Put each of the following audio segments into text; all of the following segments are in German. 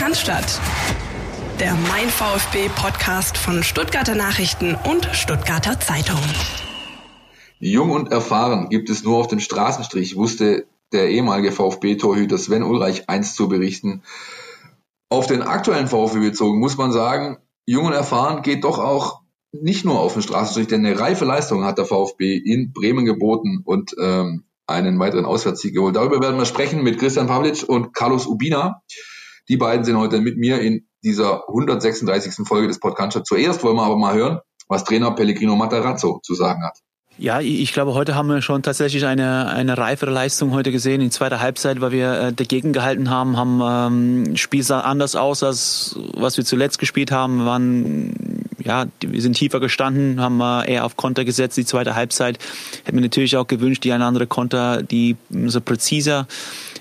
Kannstadt. Der Mein VfB Podcast von Stuttgarter Nachrichten und Stuttgarter Zeitung. Jung und erfahren gibt es nur auf den Straßenstrich, wusste der ehemalige VfB-Torhüter Sven Ulreich einst zu berichten. Auf den aktuellen VfB bezogen muss man sagen, jung und erfahren geht doch auch nicht nur auf den Straßenstrich, denn eine reife Leistung hat der VfB in Bremen geboten und ähm, einen weiteren Auswärtssieg geholt. Darüber werden wir sprechen mit Christian Pavlic und Carlos Ubina. Die beiden sind heute mit mir in dieser 136. Folge des Podcasts. Zuerst wollen wir aber mal hören, was Trainer Pellegrino Matarazzo zu sagen hat. Ja, ich glaube, heute haben wir schon tatsächlich eine, eine reifere Leistung heute gesehen in zweiter Halbzeit, weil wir äh, dagegen gehalten haben, haben ähm, Spiel sah anders aus, als was wir zuletzt gespielt haben. Wir waren, ja, wir sind tiefer gestanden, haben äh, eher auf Konter gesetzt. Die zweite Halbzeit hätten wir natürlich auch gewünscht, die eine andere Konter, die so präziser,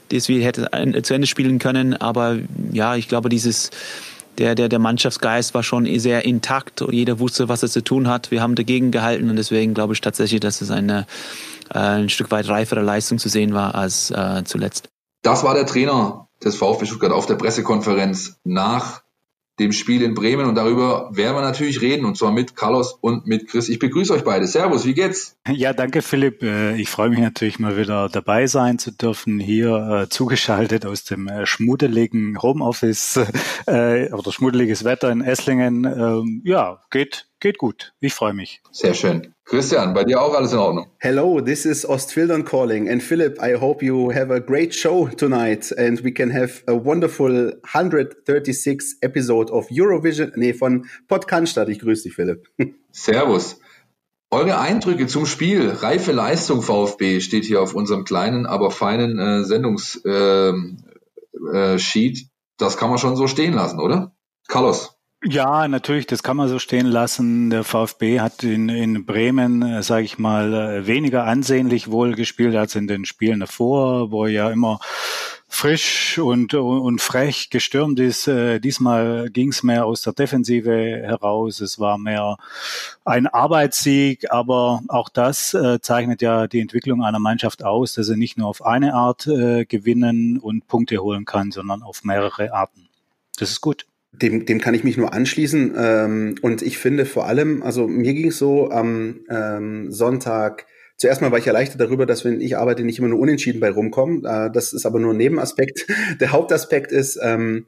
dass wir hätten zu Ende spielen können. Aber ja, ich glaube, dieses der, der, der Mannschaftsgeist war schon sehr intakt und jeder wusste, was er zu tun hat. Wir haben dagegen gehalten und deswegen glaube ich tatsächlich, dass es eine, äh, ein Stück weit reifere Leistung zu sehen war als äh, zuletzt. Das war der Trainer des VfB Stuttgart auf der Pressekonferenz nach dem Spiel in Bremen und darüber werden wir natürlich reden und zwar mit Carlos und mit Chris. Ich begrüße euch beide. Servus, wie geht's? Ja, danke Philipp. Äh, ich freue mich natürlich mal wieder dabei sein zu dürfen, hier äh, zugeschaltet aus dem äh, schmuddeligen Homeoffice oder schmuddeliges Wetter in Esslingen. Ähm, ja, geht Geht gut. Ich freue mich. Sehr schön. Christian, bei dir auch alles in Ordnung? Hello, this is Ostfildern calling. And Philip, I hope you have a great show tonight and we can have a wonderful 136 episode of Eurovision, nee, von Podcaststadt. Ich grüße dich, Philipp. Servus. Eure Eindrücke zum Spiel, reife Leistung VfB, steht hier auf unserem kleinen, aber feinen äh, Sendungssheet. Äh, äh, das kann man schon so stehen lassen, oder? Carlos. Ja, natürlich, das kann man so stehen lassen. Der VfB hat in, in Bremen, äh, sage ich mal, äh, weniger ansehnlich wohl gespielt als in den Spielen davor, wo ja immer frisch und, und frech gestürmt ist. Äh, diesmal ging es mehr aus der Defensive heraus. Es war mehr ein Arbeitssieg, aber auch das zeichnet ja die Entwicklung einer Mannschaft aus, dass er nicht nur auf eine Art gewinnen und Punkte holen kann, sondern auf mehrere Arten. Das ist gut. Dem, dem kann ich mich nur anschließen. Ähm, und ich finde vor allem, also mir ging es so am ähm, Sonntag, zuerst mal war ich erleichtert darüber, dass wenn ich arbeite, nicht immer nur unentschieden bei rumkommen. Äh, das ist aber nur ein Nebenaspekt. Der Hauptaspekt ist, ähm,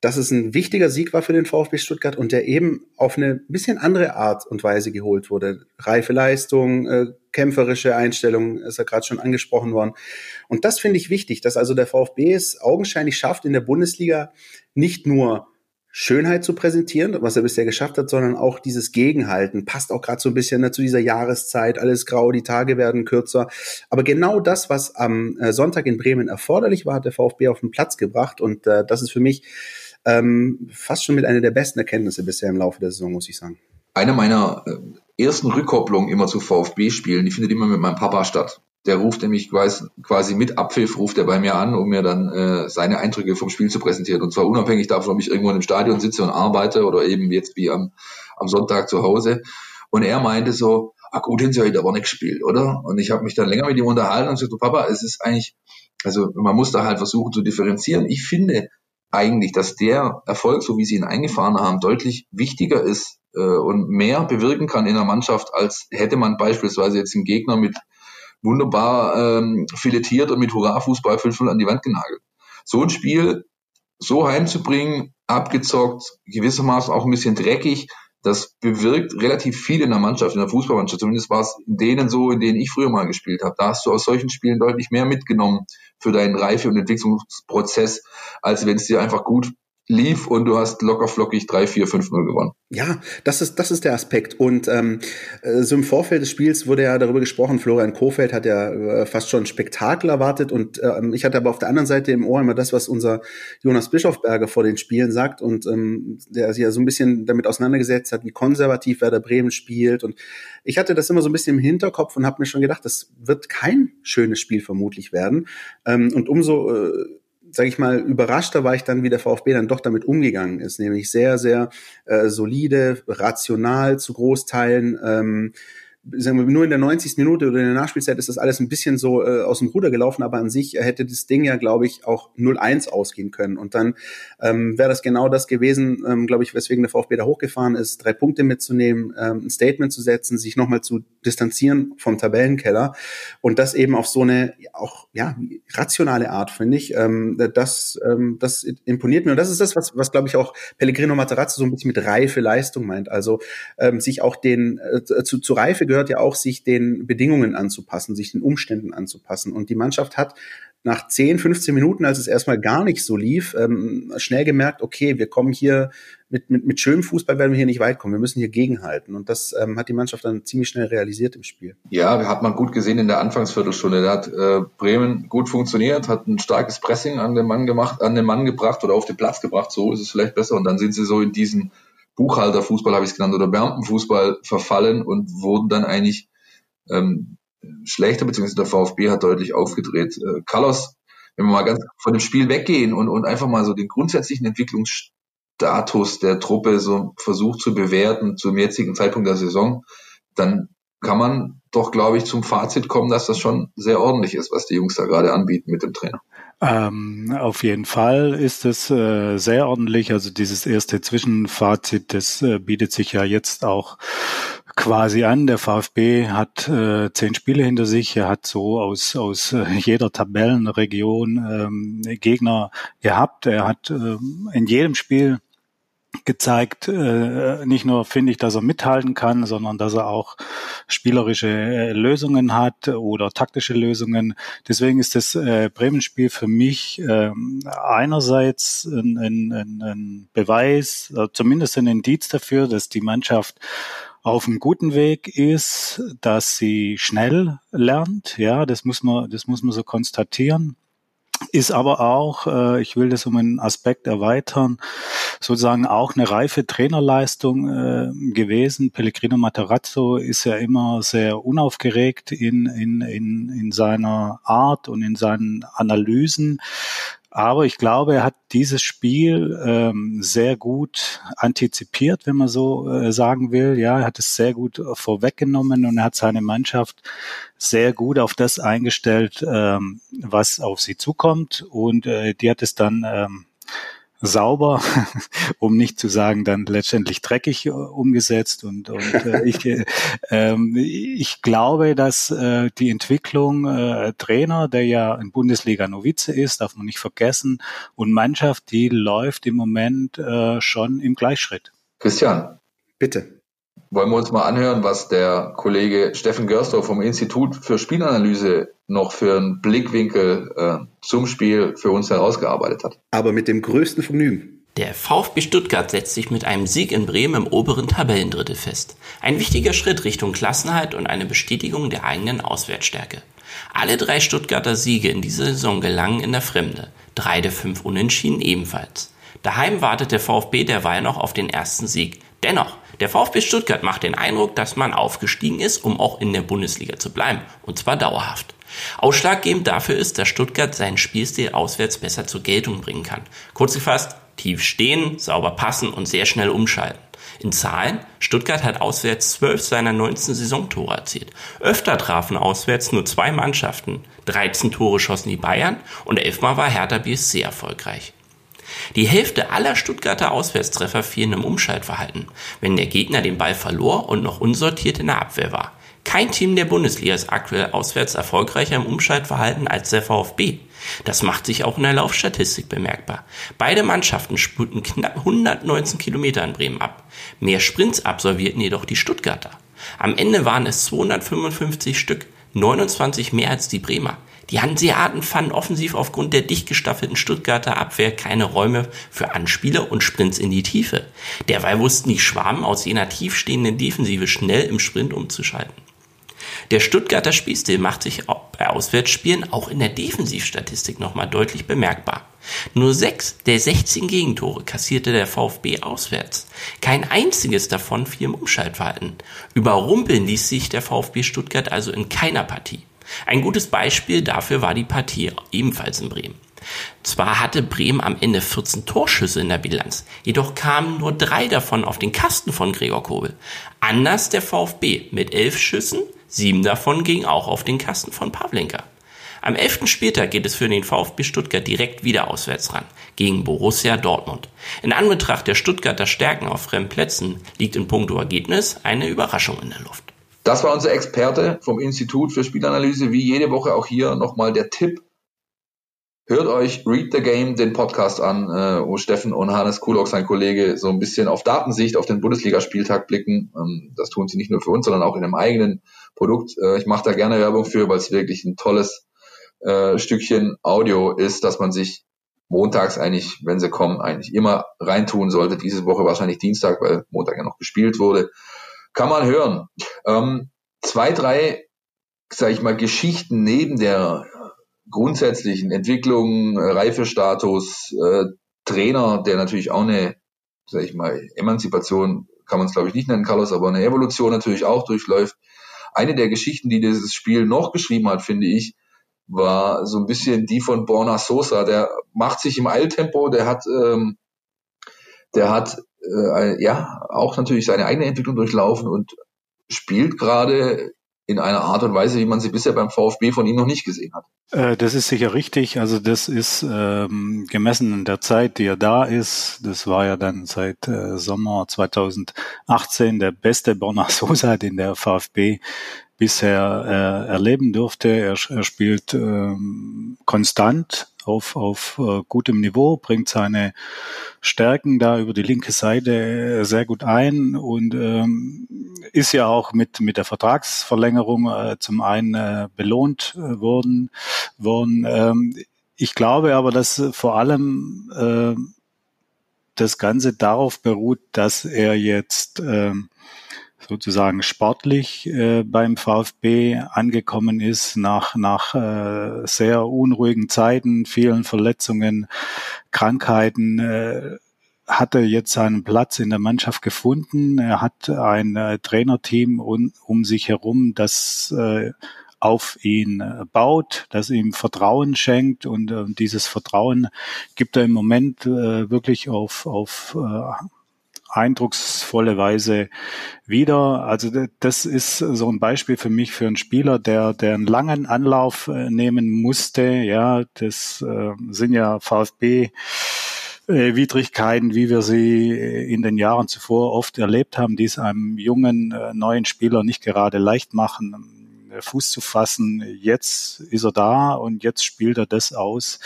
dass es ein wichtiger Sieg war für den VfB Stuttgart und der eben auf eine bisschen andere Art und Weise geholt wurde. Reife Leistung, äh, kämpferische Einstellung, ist ja gerade schon angesprochen worden. Und das finde ich wichtig, dass also der VfB es augenscheinlich schafft, in der Bundesliga nicht nur Schönheit zu präsentieren, was er bisher geschafft hat, sondern auch dieses Gegenhalten. Passt auch gerade so ein bisschen ne, zu dieser Jahreszeit, alles grau, die Tage werden kürzer. Aber genau das, was am äh, Sonntag in Bremen erforderlich war, hat der VfB auf den Platz gebracht. Und äh, das ist für mich ähm, fast schon mit einer der besten Erkenntnisse bisher im Laufe der Saison, muss ich sagen. Eine meiner äh, ersten Rückkopplungen immer zu VfB-Spielen, die findet immer mit meinem Papa statt der ruft nämlich quasi mit Abpfiff, ruft er bei mir an, um mir dann äh, seine Eindrücke vom Spiel zu präsentieren. Und zwar unabhängig davon, ob ich irgendwo einem Stadion sitze und arbeite oder eben jetzt wie am, am Sonntag zu Hause. Und er meinte so, ah gut, haben sie heute aber nicht gespielt, oder? Und ich habe mich dann länger mit ihm unterhalten und gesagt, Papa, es ist eigentlich, also man muss da halt versuchen zu differenzieren. Ich finde eigentlich, dass der Erfolg, so wie sie ihn eingefahren haben, deutlich wichtiger ist äh, und mehr bewirken kann in der Mannschaft, als hätte man beispielsweise jetzt einen Gegner mit wunderbar ähm, filetiert und mit Hurra-Fußball 5-0 an die Wand genagelt. So ein Spiel so heimzubringen, abgezockt, gewissermaßen auch ein bisschen dreckig, das bewirkt relativ viel in der Mannschaft, in der Fußballmannschaft. Zumindest war es in denen so, in denen ich früher mal gespielt habe. Da hast du aus solchen Spielen deutlich mehr mitgenommen für deinen Reife- und Entwicklungsprozess, als wenn es dir einfach gut lief und du hast locker flockig 3, 4, 5, 0 gewonnen. Ja, das ist, das ist der Aspekt. Und ähm, äh, so im Vorfeld des Spiels wurde ja darüber gesprochen, Florian Kofeld hat ja äh, fast schon Spektakel erwartet und ähm, ich hatte aber auf der anderen Seite im Ohr immer das, was unser Jonas Bischofberger vor den Spielen sagt und ähm, der sich ja so ein bisschen damit auseinandergesetzt hat, wie konservativ Werder Bremen spielt und ich hatte das immer so ein bisschen im Hinterkopf und habe mir schon gedacht, das wird kein schönes Spiel vermutlich werden ähm, und umso äh, sage ich mal, überraschter war ich dann, wie der VfB dann doch damit umgegangen ist, nämlich sehr, sehr äh, solide, rational zu Großteilen. Ähm, sagen wir, nur in der 90. Minute oder in der Nachspielzeit ist das alles ein bisschen so äh, aus dem Ruder gelaufen, aber an sich hätte das Ding ja, glaube ich, auch 0-1 ausgehen können. Und dann ähm, wäre das genau das gewesen, ähm, glaube ich, weswegen der VfB da hochgefahren ist, drei Punkte mitzunehmen, ähm, ein Statement zu setzen, sich nochmal zu distanzieren vom Tabellenkeller und das eben auf so eine auch ja rationale Art, finde ich. Ähm, das, ähm, das imponiert mir und das ist das, was, was glaube ich auch Pellegrino Materazzo so ein bisschen mit reife Leistung meint. Also ähm, sich auch den äh, zu, zu Reife gehört ja auch, sich den Bedingungen anzupassen, sich den Umständen anzupassen. Und die Mannschaft hat nach 10, 15 Minuten, als es erstmal gar nicht so lief, ähm, schnell gemerkt, okay, wir kommen hier mit, mit, mit schönem Fußball werden wir hier nicht weit kommen. Wir müssen hier gegenhalten. Und das ähm, hat die Mannschaft dann ziemlich schnell realisiert im Spiel. Ja, hat man gut gesehen in der Anfangsviertelstunde. Da hat äh, Bremen gut funktioniert, hat ein starkes Pressing an den Mann gemacht, an den Mann gebracht oder auf den Platz gebracht. So ist es vielleicht besser. Und dann sind sie so in diesen Buchhalterfußball, habe ich es genannt, oder Beamtenfußball verfallen und wurden dann eigentlich ähm, schlechter, beziehungsweise der VfB hat deutlich aufgedreht. Äh, Carlos, wenn wir mal ganz von dem Spiel weggehen und, und einfach mal so den grundsätzlichen Entwicklungsstatus der Truppe so versucht zu bewerten zum jetzigen Zeitpunkt der Saison, dann kann man doch, glaube ich, zum Fazit kommen, dass das schon sehr ordentlich ist, was die Jungs da gerade anbieten mit dem Trainer. Ähm, auf jeden Fall ist es äh, sehr ordentlich. Also dieses erste Zwischenfazit, das äh, bietet sich ja jetzt auch quasi an. Der VfB hat äh, zehn Spiele hinter sich. Er hat so aus, aus äh, jeder Tabellenregion ähm, Gegner gehabt. Er hat äh, in jedem Spiel gezeigt, äh, nicht nur finde ich, dass er mithalten kann, sondern dass er auch spielerische äh, Lösungen hat oder taktische Lösungen. Deswegen ist das äh, Bremen-Spiel für mich äh, einerseits ein, ein, ein Beweis, zumindest ein Indiz dafür, dass die Mannschaft auf einem guten Weg ist, dass sie schnell lernt. Ja, das muss man, das muss man so konstatieren ist aber auch, äh, ich will das um einen Aspekt erweitern, sozusagen auch eine reife Trainerleistung äh, gewesen. Pellegrino Materazzo ist ja immer sehr unaufgeregt in, in, in, in seiner Art und in seinen Analysen. Aber ich glaube, er hat dieses Spiel ähm, sehr gut antizipiert, wenn man so äh, sagen will. Ja, er hat es sehr gut vorweggenommen und er hat seine Mannschaft sehr gut auf das eingestellt, ähm, was auf sie zukommt. Und äh, die hat es dann ähm, sauber, um nicht zu sagen dann letztendlich dreckig äh, umgesetzt. Und, und äh, ich, äh, ähm, ich glaube, dass äh, die Entwicklung äh, Trainer, der ja in Bundesliga Novize ist, darf man nicht vergessen, und Mannschaft, die läuft im Moment äh, schon im Gleichschritt. Christian, bitte. Wollen wir uns mal anhören, was der Kollege Steffen Görsdorf vom Institut für Spielanalyse noch für einen Blickwinkel äh, zum Spiel für uns herausgearbeitet hat. Aber mit dem größten Vergnügen. Der VfB Stuttgart setzt sich mit einem Sieg in Bremen im oberen Tabellendrittel fest. Ein wichtiger Schritt Richtung Klassenheit und eine Bestätigung der eigenen Auswärtsstärke. Alle drei Stuttgarter Siege in dieser Saison gelangen in der Fremde. Drei der fünf Unentschieden ebenfalls. Daheim wartet der VfB derweil noch auf den ersten Sieg. Dennoch, der VfB Stuttgart macht den Eindruck, dass man aufgestiegen ist, um auch in der Bundesliga zu bleiben. Und zwar dauerhaft. Ausschlaggebend dafür ist, dass Stuttgart seinen Spielstil auswärts besser zur Geltung bringen kann. Kurz gefasst, tief stehen, sauber passen und sehr schnell umschalten. In Zahlen, Stuttgart hat auswärts zwölf seiner 19 Saisontore erzielt. Öfter trafen auswärts nur zwei Mannschaften. 13 Tore schossen die Bayern und elfmal war Hertha BSC erfolgreich. Die Hälfte aller Stuttgarter Auswärtstreffer fielen im Umschaltverhalten, wenn der Gegner den Ball verlor und noch unsortiert in der Abwehr war. Kein Team der Bundesliga ist aktuell auswärts erfolgreicher im Umschaltverhalten als der VfB. Das macht sich auch in der Laufstatistik bemerkbar. Beide Mannschaften spulten knapp 119 Kilometer in Bremen ab. Mehr Sprints absolvierten jedoch die Stuttgarter. Am Ende waren es 255 Stück, 29 mehr als die Bremer. Die Hanseaten fanden offensiv aufgrund der dicht gestaffelten Stuttgarter Abwehr keine Räume für Anspiele und Sprints in die Tiefe. Derweil wussten die Schwaben aus jener tiefstehenden Defensive schnell im Sprint umzuschalten. Der Stuttgarter Spielstil macht sich bei Auswärtsspielen auch in der Defensivstatistik nochmal deutlich bemerkbar. Nur sechs der 16 Gegentore kassierte der VfB auswärts. Kein einziges davon fiel im Umschaltverhalten. Überrumpeln ließ sich der VfB Stuttgart also in keiner Partie. Ein gutes Beispiel dafür war die Partie ebenfalls in Bremen. Zwar hatte Bremen am Ende 14 Torschüsse in der Bilanz, jedoch kamen nur drei davon auf den Kasten von Gregor Kobel. Anders der VfB mit elf Schüssen, sieben davon gingen auch auf den Kasten von Pavlenka. Am 11. Spieltag geht es für den VfB Stuttgart direkt wieder auswärts ran, gegen Borussia Dortmund. In Anbetracht der Stuttgarter Stärken auf fremden Plätzen liegt in puncto Ergebnis eine Überraschung in der Luft. Das war unser Experte vom Institut für Spielanalyse. Wie jede Woche auch hier nochmal der Tipp. Hört euch Read the Game, den Podcast an, äh, wo Steffen und Hannes Kulok, sein Kollege, so ein bisschen auf Datensicht auf den Bundesligaspieltag blicken. Ähm, das tun sie nicht nur für uns, sondern auch in einem eigenen Produkt. Äh, ich mache da gerne Werbung für, weil es wirklich ein tolles äh, Stückchen Audio ist, dass man sich montags eigentlich, wenn sie kommen, eigentlich immer reintun sollte. Diese Woche wahrscheinlich Dienstag, weil Montag ja noch gespielt wurde. Kann man hören. Ähm, zwei, drei, sage ich mal, Geschichten neben der grundsätzlichen Entwicklung, Reifestatus, äh, Trainer, der natürlich auch eine, sage ich mal, Emanzipation kann man es glaube ich nicht nennen, Carlos, aber eine Evolution natürlich auch durchläuft. Eine der Geschichten, die dieses Spiel noch geschrieben hat, finde ich, war so ein bisschen die von Borna Sosa. Der macht sich im Eiltempo, der hat, ähm, der hat äh, ja auch natürlich seine eigene Entwicklung durchlaufen und spielt gerade in einer Art und Weise, wie man sie bisher beim VfB von ihm noch nicht gesehen hat. Äh, das ist sicher richtig. Also das ist ähm, gemessen in der Zeit, die er da ist. Das war ja dann seit äh, Sommer 2018 der beste Borna Sosa, den der VfB bisher äh, erleben durfte. Er, er spielt ähm, konstant auf, auf äh, gutem Niveau, bringt seine Stärken da über die linke Seite sehr gut ein und ähm, ist ja auch mit, mit der Vertragsverlängerung äh, zum einen äh, belohnt äh, worden. worden. Ähm, ich glaube aber, dass vor allem äh, das Ganze darauf beruht, dass er jetzt ähm, sozusagen sportlich äh, beim VfB angekommen ist nach, nach äh, sehr unruhigen Zeiten, vielen Verletzungen, Krankheiten. Äh, hat er jetzt seinen Platz in der Mannschaft gefunden. Er hat ein äh, Trainerteam um, um sich herum, das äh, auf ihn äh, baut, das ihm Vertrauen schenkt und äh, dieses Vertrauen gibt er im Moment äh, wirklich auf, auf äh, eindrucksvolle Weise wieder. Also das ist so ein Beispiel für mich für einen Spieler, der, der einen langen Anlauf äh, nehmen musste. Ja, das äh, sind ja VfB äh, Widrigkeiten, wie wir sie in den Jahren zuvor oft erlebt haben, die es einem jungen, neuen Spieler nicht gerade leicht machen, Fuß zu fassen. Jetzt ist er da und jetzt spielt er das aus,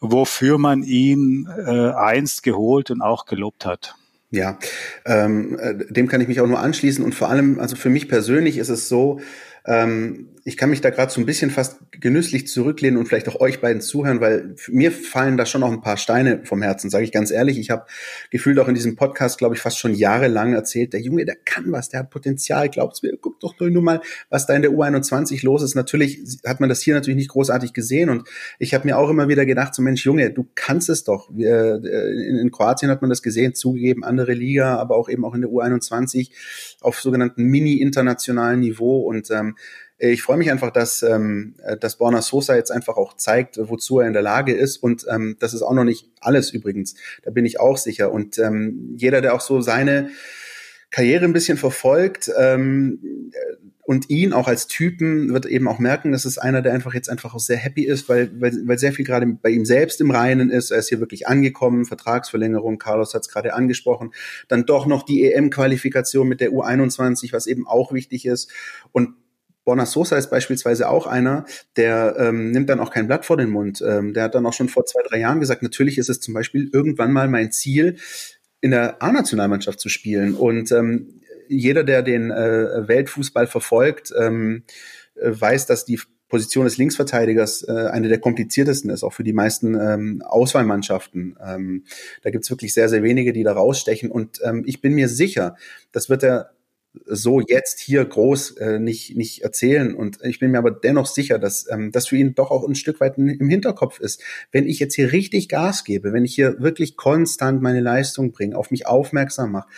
wofür man ihn äh, einst geholt und auch gelobt hat. Ja, ähm, äh, dem kann ich mich auch nur anschließen und vor allem, also für mich persönlich ist es so, ähm, ich kann mich da gerade so ein bisschen fast genüsslich zurücklehnen und vielleicht auch euch beiden zuhören, weil mir fallen da schon noch ein paar Steine vom Herzen, sage ich ganz ehrlich. Ich habe gefühlt auch in diesem Podcast, glaube ich, fast schon jahrelang erzählt, der Junge, der kann was, der hat Potenzial, glaubt's mir, guckt doch nur mal, was da in der U21 los ist. Natürlich hat man das hier natürlich nicht großartig gesehen und ich habe mir auch immer wieder gedacht, so Mensch, Junge, du kannst es doch. Äh, in, in Kroatien hat man das gesehen, zugegeben, andere Liga, aber auch eben auch in der U21 auf sogenannten mini-internationalen Niveau und ähm, ich freue mich einfach, dass, ähm, dass Borna Sosa jetzt einfach auch zeigt, wozu er in der Lage ist. Und ähm, das ist auch noch nicht alles übrigens. Da bin ich auch sicher. Und ähm, jeder, der auch so seine Karriere ein bisschen verfolgt ähm, und ihn auch als Typen, wird eben auch merken, dass es einer, der einfach jetzt einfach auch sehr happy ist, weil, weil, weil sehr viel gerade bei ihm selbst im Reinen ist. Er ist hier wirklich angekommen, Vertragsverlängerung, Carlos hat es gerade angesprochen. Dann doch noch die EM-Qualifikation mit der U21, was eben auch wichtig ist. Und Borna Sosa ist beispielsweise auch einer, der ähm, nimmt dann auch kein Blatt vor den Mund. Ähm, der hat dann auch schon vor zwei, drei Jahren gesagt, natürlich ist es zum Beispiel irgendwann mal mein Ziel, in der A-Nationalmannschaft zu spielen. Und ähm, jeder, der den äh, Weltfußball verfolgt, ähm, äh, weiß, dass die Position des Linksverteidigers äh, eine der kompliziertesten ist, auch für die meisten ähm, Auswahlmannschaften. Ähm, da gibt's wirklich sehr, sehr wenige, die da rausstechen. Und ähm, ich bin mir sicher, das wird er so jetzt hier groß äh, nicht, nicht erzählen. Und ich bin mir aber dennoch sicher, dass ähm, das für ihn doch auch ein Stück weit im Hinterkopf ist. Wenn ich jetzt hier richtig Gas gebe, wenn ich hier wirklich konstant meine Leistung bringe, auf mich aufmerksam mache,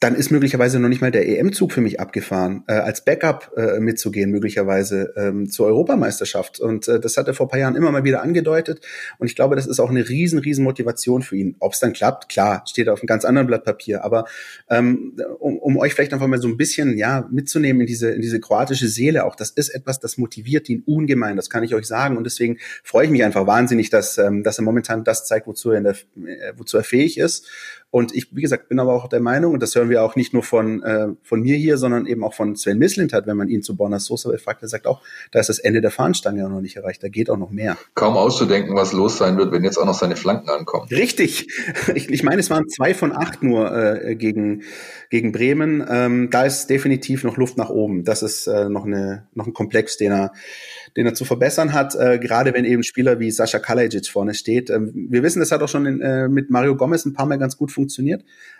dann ist möglicherweise noch nicht mal der EM-Zug für mich abgefahren, äh, als Backup äh, mitzugehen, möglicherweise ähm, zur Europameisterschaft. Und äh, das hat er vor paar Jahren immer mal wieder angedeutet. Und ich glaube, das ist auch eine riesen, riesen Motivation für ihn. Ob es dann klappt, klar, steht auf einem ganz anderen Blatt Papier. Aber ähm, um, um euch vielleicht einfach mal so ein bisschen ja mitzunehmen in diese, in diese kroatische Seele auch, das ist etwas, das motiviert ihn ungemein, das kann ich euch sagen. Und deswegen freue ich mich einfach wahnsinnig, dass, ähm, dass er momentan das zeigt, wozu er, in der, äh, wozu er fähig ist. Und ich, wie gesagt, bin aber auch der Meinung, und das hören wir auch nicht nur von, äh, von mir hier, sondern eben auch von Sven hat, wenn man ihn zu Bonner Sosa befragt, er sagt auch, da ist das Ende der Fahnenstange noch nicht erreicht, da geht auch noch mehr. Kaum auszudenken, was los sein wird, wenn jetzt auch noch seine Flanken ankommen. Richtig. Ich, ich meine, es waren zwei von acht nur äh, gegen, gegen Bremen. Ähm, da ist definitiv noch Luft nach oben. Das ist äh, noch, eine, noch ein Komplex, den er den er zu verbessern hat, äh, gerade wenn eben Spieler wie Sascha Kalajic vorne steht. Ähm, wir wissen, das hat auch schon in, äh, mit Mario Gomez ein paar Mal ganz gut funktioniert.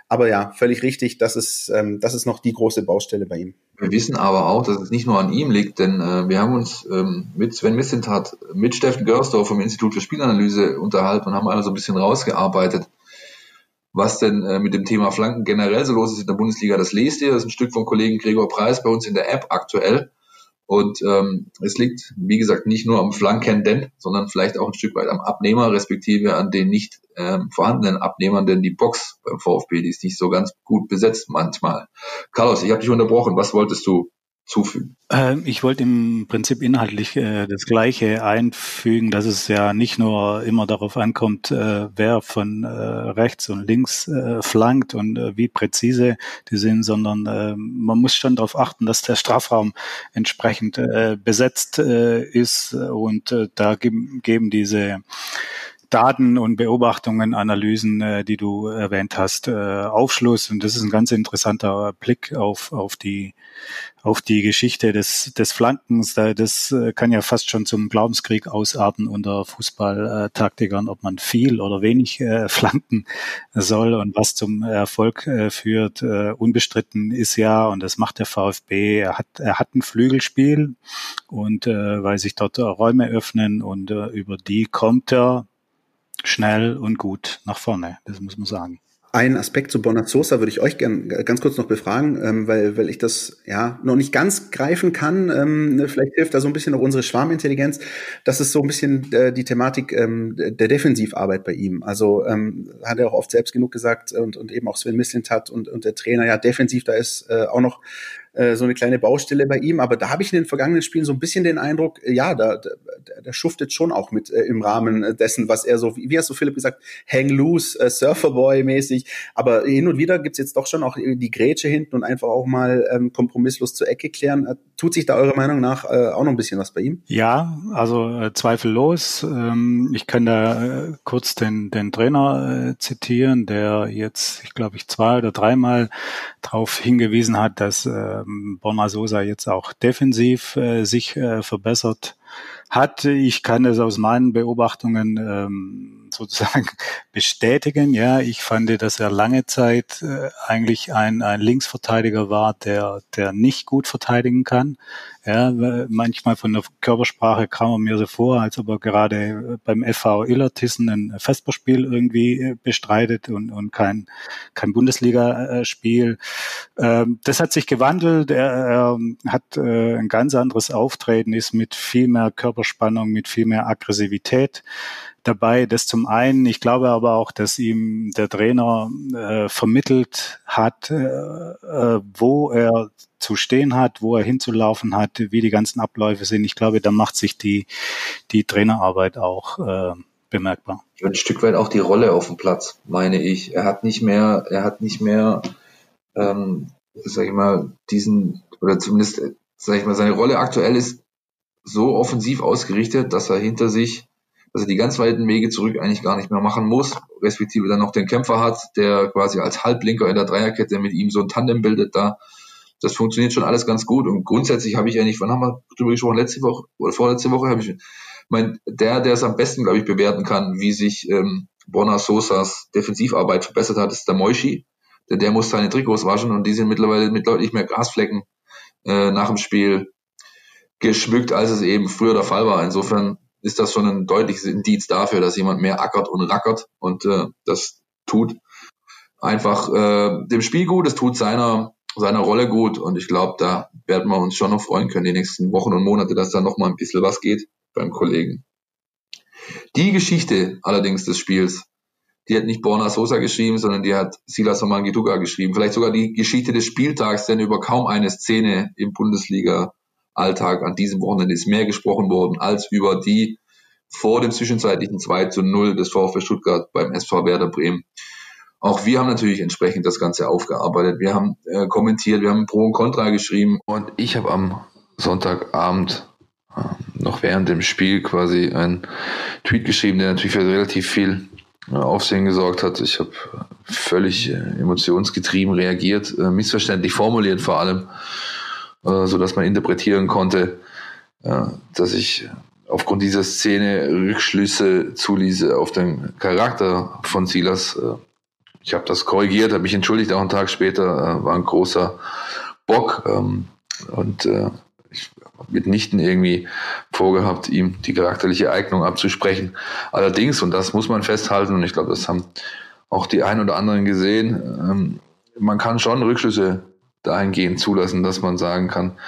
Aber ja, völlig richtig, das ist, ähm, das ist noch die große Baustelle bei ihm. Wir wissen aber auch, dass es nicht nur an ihm liegt, denn äh, wir haben uns ähm, mit Sven Missentat, mit Steffen Görsdorf vom Institut für Spielanalyse unterhalten und haben also ein bisschen rausgearbeitet, was denn äh, mit dem Thema Flanken generell so los ist in der Bundesliga. Das lest ihr, das ist ein Stück vom Kollegen Gregor Preis bei uns in der App aktuell. Und ähm, es liegt, wie gesagt, nicht nur am Flankenden, sondern vielleicht auch ein Stück weit am Abnehmer, respektive an den nicht ähm, vorhandenen Abnehmern, denn die Box beim VfB, die ist nicht so ganz gut besetzt manchmal. Carlos, ich habe dich unterbrochen. Was wolltest du zufügen? Ähm, ich wollte im Prinzip inhaltlich äh, das Gleiche einfügen, dass es ja nicht nur immer darauf ankommt, äh, wer von äh, rechts und links flankt und wie präzise die sind, sondern man muss schon darauf achten, dass der Strafraum entsprechend besetzt ist und da geben diese Daten und Beobachtungen, Analysen, äh, die du erwähnt hast, äh, Aufschluss. Und das ist ein ganz interessanter Blick auf, auf die, auf die Geschichte des, des Flankens. Das äh, kann ja fast schon zum Glaubenskrieg ausarten unter Fußballtaktikern, ob man viel oder wenig äh, flanken soll und was zum Erfolg äh, führt. Äh, unbestritten ist ja, und das macht der VfB, er hat, er hat ein Flügelspiel und äh, weil sich dort Räume öffnen und äh, über die kommt er schnell und gut nach vorne. Das muss man sagen. Ein Aspekt zu Bonazzosa würde ich euch gern ganz kurz noch befragen, ähm, weil, weil ich das ja noch nicht ganz greifen kann. Ähm, vielleicht hilft da so ein bisschen auch unsere Schwarmintelligenz. Das ist so ein bisschen äh, die Thematik ähm, der Defensivarbeit bei ihm. Also ähm, hat er auch oft selbst genug gesagt und, und eben auch Sven Mislint hat und, und der Trainer, ja, defensiv, da ist äh, auch noch äh, so eine kleine Baustelle bei ihm. Aber da habe ich in den vergangenen Spielen so ein bisschen den Eindruck, äh, ja, da, da, da schuftet schon auch mit äh, im Rahmen dessen, was er so, wie hast du Philipp gesagt, hang loose, äh, Surferboy-mäßig. Aber hin und wieder gibt's jetzt doch schon auch die Grätsche hinten und einfach auch mal ähm, kompromisslos zur Ecke klären. Äh, tut sich da eurer Meinung nach äh, auch noch ein bisschen was bei ihm? Ja, also äh, zweifellos. Ähm, ich kann da äh, kurz den, den Trainer äh, zitieren, der jetzt, ich glaube, ich zwei oder dreimal darauf hingewiesen hat, dass äh, Borna Sosa jetzt auch defensiv äh, sich äh, verbessert hat. Ich kann es aus meinen Beobachtungen ähm, sozusagen bestätigen. Ja, ich fand, dass er lange Zeit äh, eigentlich ein, ein Linksverteidiger war, der, der nicht gut verteidigen kann. Ja, manchmal von der Körpersprache kam er mir so vor, als ob er gerade beim FV Illertissen ein Vesperspiel irgendwie äh, bestreitet und, und kein, kein Bundesligaspiel. Ähm, das hat sich gewandelt. Er, er hat äh, ein ganz anderes Auftreten, ist mit viel mehr Körperspannung, mit viel mehr Aggressivität dabei. Das zum einen. Ich glaube aber auch, dass ihm der Trainer äh, vermittelt hat, äh, äh, wo er zu stehen hat, wo er hinzulaufen hat, wie die ganzen Abläufe sind. Ich glaube, da macht sich die, die Trainerarbeit auch äh, bemerkbar. Ein Stück weit auch die Rolle auf dem Platz, meine ich. Er hat nicht mehr, er hat nicht mehr, ähm, sag ich mal, diesen, oder zumindest, sag ich mal, seine Rolle aktuell ist so offensiv ausgerichtet, dass er hinter sich dass er die ganz weiten Wege zurück eigentlich gar nicht mehr machen muss, respektive dann noch den Kämpfer hat, der quasi als Halblinker in der Dreierkette mit ihm so ein Tandem bildet da. Das funktioniert schon alles ganz gut und grundsätzlich habe ich eigentlich, wann haben wir drüber gesprochen, letzte Woche oder vorletzte Woche habe ich, mein, der, der es am besten, glaube ich, bewerten kann, wie sich ähm, Borna Sosas Defensivarbeit verbessert hat, ist der Moishi. Denn der muss seine Trikots waschen und die sind mittlerweile mit deutlich mehr Grasflecken äh, nach dem Spiel geschmückt, als es eben früher der Fall war. Insofern ist das schon ein deutliches Indiz dafür, dass jemand mehr ackert und rackert und äh, das tut. einfach äh, dem Spiel gut, es tut seiner, seiner Rolle gut und ich glaube, da werden wir uns schon noch freuen können, die nächsten Wochen und Monate, dass da noch mal ein bisschen was geht beim Kollegen. Die Geschichte allerdings des Spiels, die hat nicht Borna Sosa geschrieben, sondern die hat Silas Omangituka geschrieben. Vielleicht sogar die Geschichte des Spieltags, denn über kaum eine Szene im Bundesliga-Alltag an diesem Wochenende ist mehr gesprochen worden als über die vor dem zwischenzeitlichen 2 zu 0 des VfB Stuttgart beim SV Werder Bremen. Auch wir haben natürlich entsprechend das Ganze aufgearbeitet. Wir haben äh, kommentiert, wir haben Pro und Contra geschrieben. Und ich habe am Sonntagabend äh, noch während dem Spiel quasi einen Tweet geschrieben, der natürlich für relativ viel äh, Aufsehen gesorgt hat. Ich habe völlig äh, emotionsgetrieben reagiert, äh, missverständlich formuliert vor allem, äh, so dass man interpretieren konnte, äh, dass ich aufgrund dieser Szene Rückschlüsse zuließe auf den Charakter von Silas. Ich habe das korrigiert, habe mich entschuldigt, auch einen Tag später äh, war ein großer Bock ähm, und äh, ich habe mitnichten irgendwie vorgehabt, ihm die charakterliche Eignung abzusprechen. Allerdings, und das muss man festhalten, und ich glaube, das haben auch die ein oder anderen gesehen, ähm, man kann schon Rückschlüsse dahingehend zulassen, dass man sagen kann,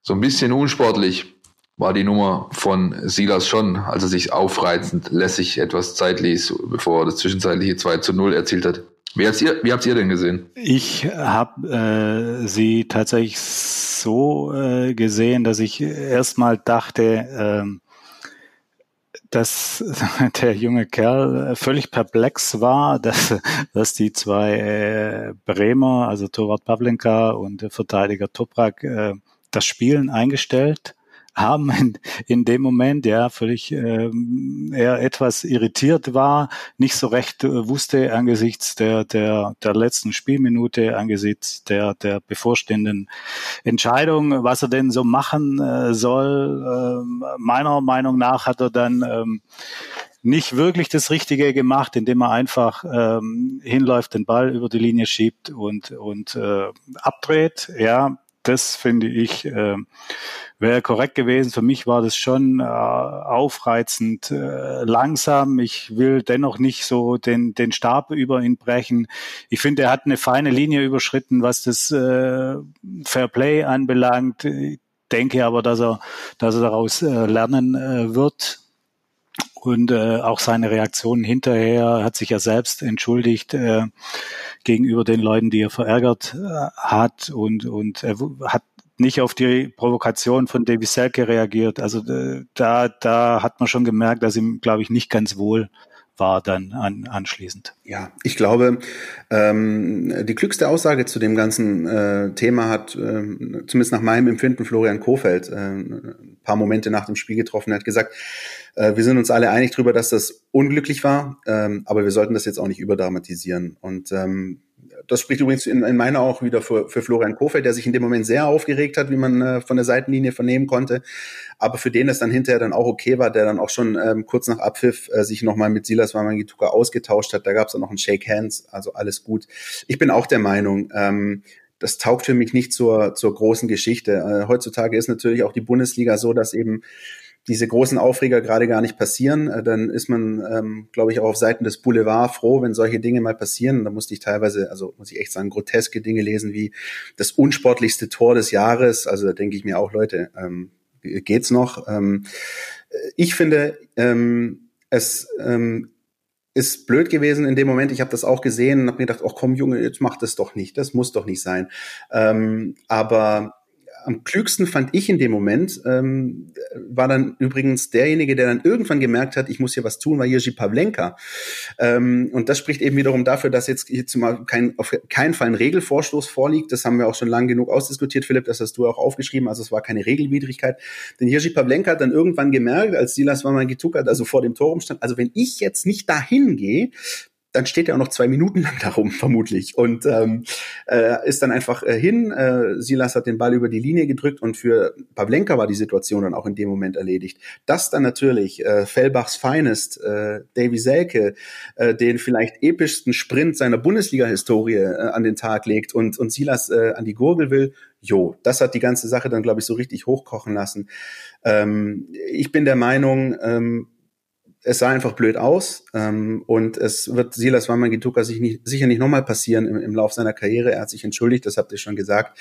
so ein bisschen unsportlich war die Nummer von Silas schon, als er sich aufreizend lässig etwas Zeit ließ, bevor er das zwischenzeitliche 2 zu 0 erzielt hat. Wie habt ihr, wie habt ihr denn gesehen? Ich habe äh, sie tatsächlich so äh, gesehen, dass ich erstmal dachte, äh, dass der junge Kerl völlig perplex war, dass, dass die zwei äh, Bremer, also Torwart Pavlenka und Verteidiger Toprak, äh, das Spielen eingestellt haben in, in dem Moment, ja, völlig ähm, er etwas irritiert war, nicht so recht äh, wusste angesichts der, der, der letzten Spielminute, angesichts der, der bevorstehenden Entscheidung, was er denn so machen äh, soll. Äh, meiner Meinung nach hat er dann ähm, nicht wirklich das Richtige gemacht, indem er einfach ähm, hinläuft, den Ball über die Linie schiebt und, und äh, abdreht. Ja, das finde ich äh, wäre korrekt gewesen. Für mich war das schon äh, aufreizend äh, langsam. Ich will dennoch nicht so den, den Stab über ihn brechen. Ich finde, er hat eine feine Linie überschritten, was das äh, Fair Play anbelangt. Ich denke aber, dass er, dass er daraus äh, lernen äh, wird und äh, auch seine Reaktionen hinterher hat sich ja selbst entschuldigt äh, gegenüber den Leuten, die er verärgert äh, hat und und er hat nicht auf die Provokation von Davy Selke reagiert. Also da da hat man schon gemerkt, dass ihm glaube ich nicht ganz wohl war dann an, anschließend. Ja, ich glaube, ähm, die klügste Aussage zu dem ganzen äh, Thema hat äh, zumindest nach meinem Empfinden Florian Kofeld äh, ein paar Momente nach dem Spiel getroffen. Er hat gesagt, äh, wir sind uns alle einig darüber, dass das unglücklich war, ähm, aber wir sollten das jetzt auch nicht überdramatisieren. Und ähm, das spricht übrigens in, in meiner auch wieder für, für Florian Kofeld, der sich in dem Moment sehr aufgeregt hat, wie man äh, von der Seitenlinie vernehmen konnte. Aber für den es dann hinterher dann auch okay war, der dann auch schon ähm, kurz nach Abpfiff äh, sich nochmal mit Silas Wamangituka ausgetauscht hat. Da gab es dann noch ein Shake Hands, also alles gut. Ich bin auch der Meinung, ähm, das taugt für mich nicht zur, zur großen Geschichte. Äh, heutzutage ist natürlich auch die Bundesliga so, dass eben diese großen Aufreger gerade gar nicht passieren, äh, dann ist man, ähm, glaube ich, auch auf Seiten des Boulevard froh, wenn solche Dinge mal passieren. Da musste ich teilweise, also muss ich echt sagen, groteske Dinge lesen wie das unsportlichste Tor des Jahres. Also da denke ich mir auch, Leute, ähm, geht's noch? Ähm, ich finde, ähm, es ähm, ist blöd gewesen in dem Moment. Ich habe das auch gesehen und habe mir gedacht, ach komm Junge, jetzt mach das doch nicht. Das muss doch nicht sein. Ähm, aber am klügsten fand ich in dem Moment, ähm, war dann übrigens derjenige, der dann irgendwann gemerkt hat, ich muss hier was tun, war Jerzy Pavlenka. Ähm, und das spricht eben wiederum dafür, dass jetzt hier zumal kein, auf keinen Fall ein Regelvorstoß vorliegt. Das haben wir auch schon lang genug ausdiskutiert, Philipp, das hast du auch aufgeschrieben. Also es war keine Regelwidrigkeit. Denn Jerzy Pavlenka hat dann irgendwann gemerkt, als Silas Wamangituka also vor dem Tor umstand, also wenn ich jetzt nicht dahin gehe, dann steht er auch noch zwei Minuten lang darum, vermutlich. Und ähm, äh, ist dann einfach äh, hin. Äh, Silas hat den Ball über die Linie gedrückt und für Pavlenka war die Situation dann auch in dem Moment erledigt. Dass dann natürlich äh, Fellbachs Finest, äh, Davy Selke, äh, den vielleicht epischsten Sprint seiner Bundesliga-Historie äh, an den Tag legt und, und Silas äh, an die Gurgel will, jo, das hat die ganze Sache dann, glaube ich, so richtig hochkochen lassen. Ähm, ich bin der Meinung, ähm, es sah einfach blöd aus ähm, und es wird Silas Wamangituka sich nicht, sicher nicht nochmal passieren im, im Lauf seiner Karriere. Er hat sich entschuldigt, das habt ihr schon gesagt.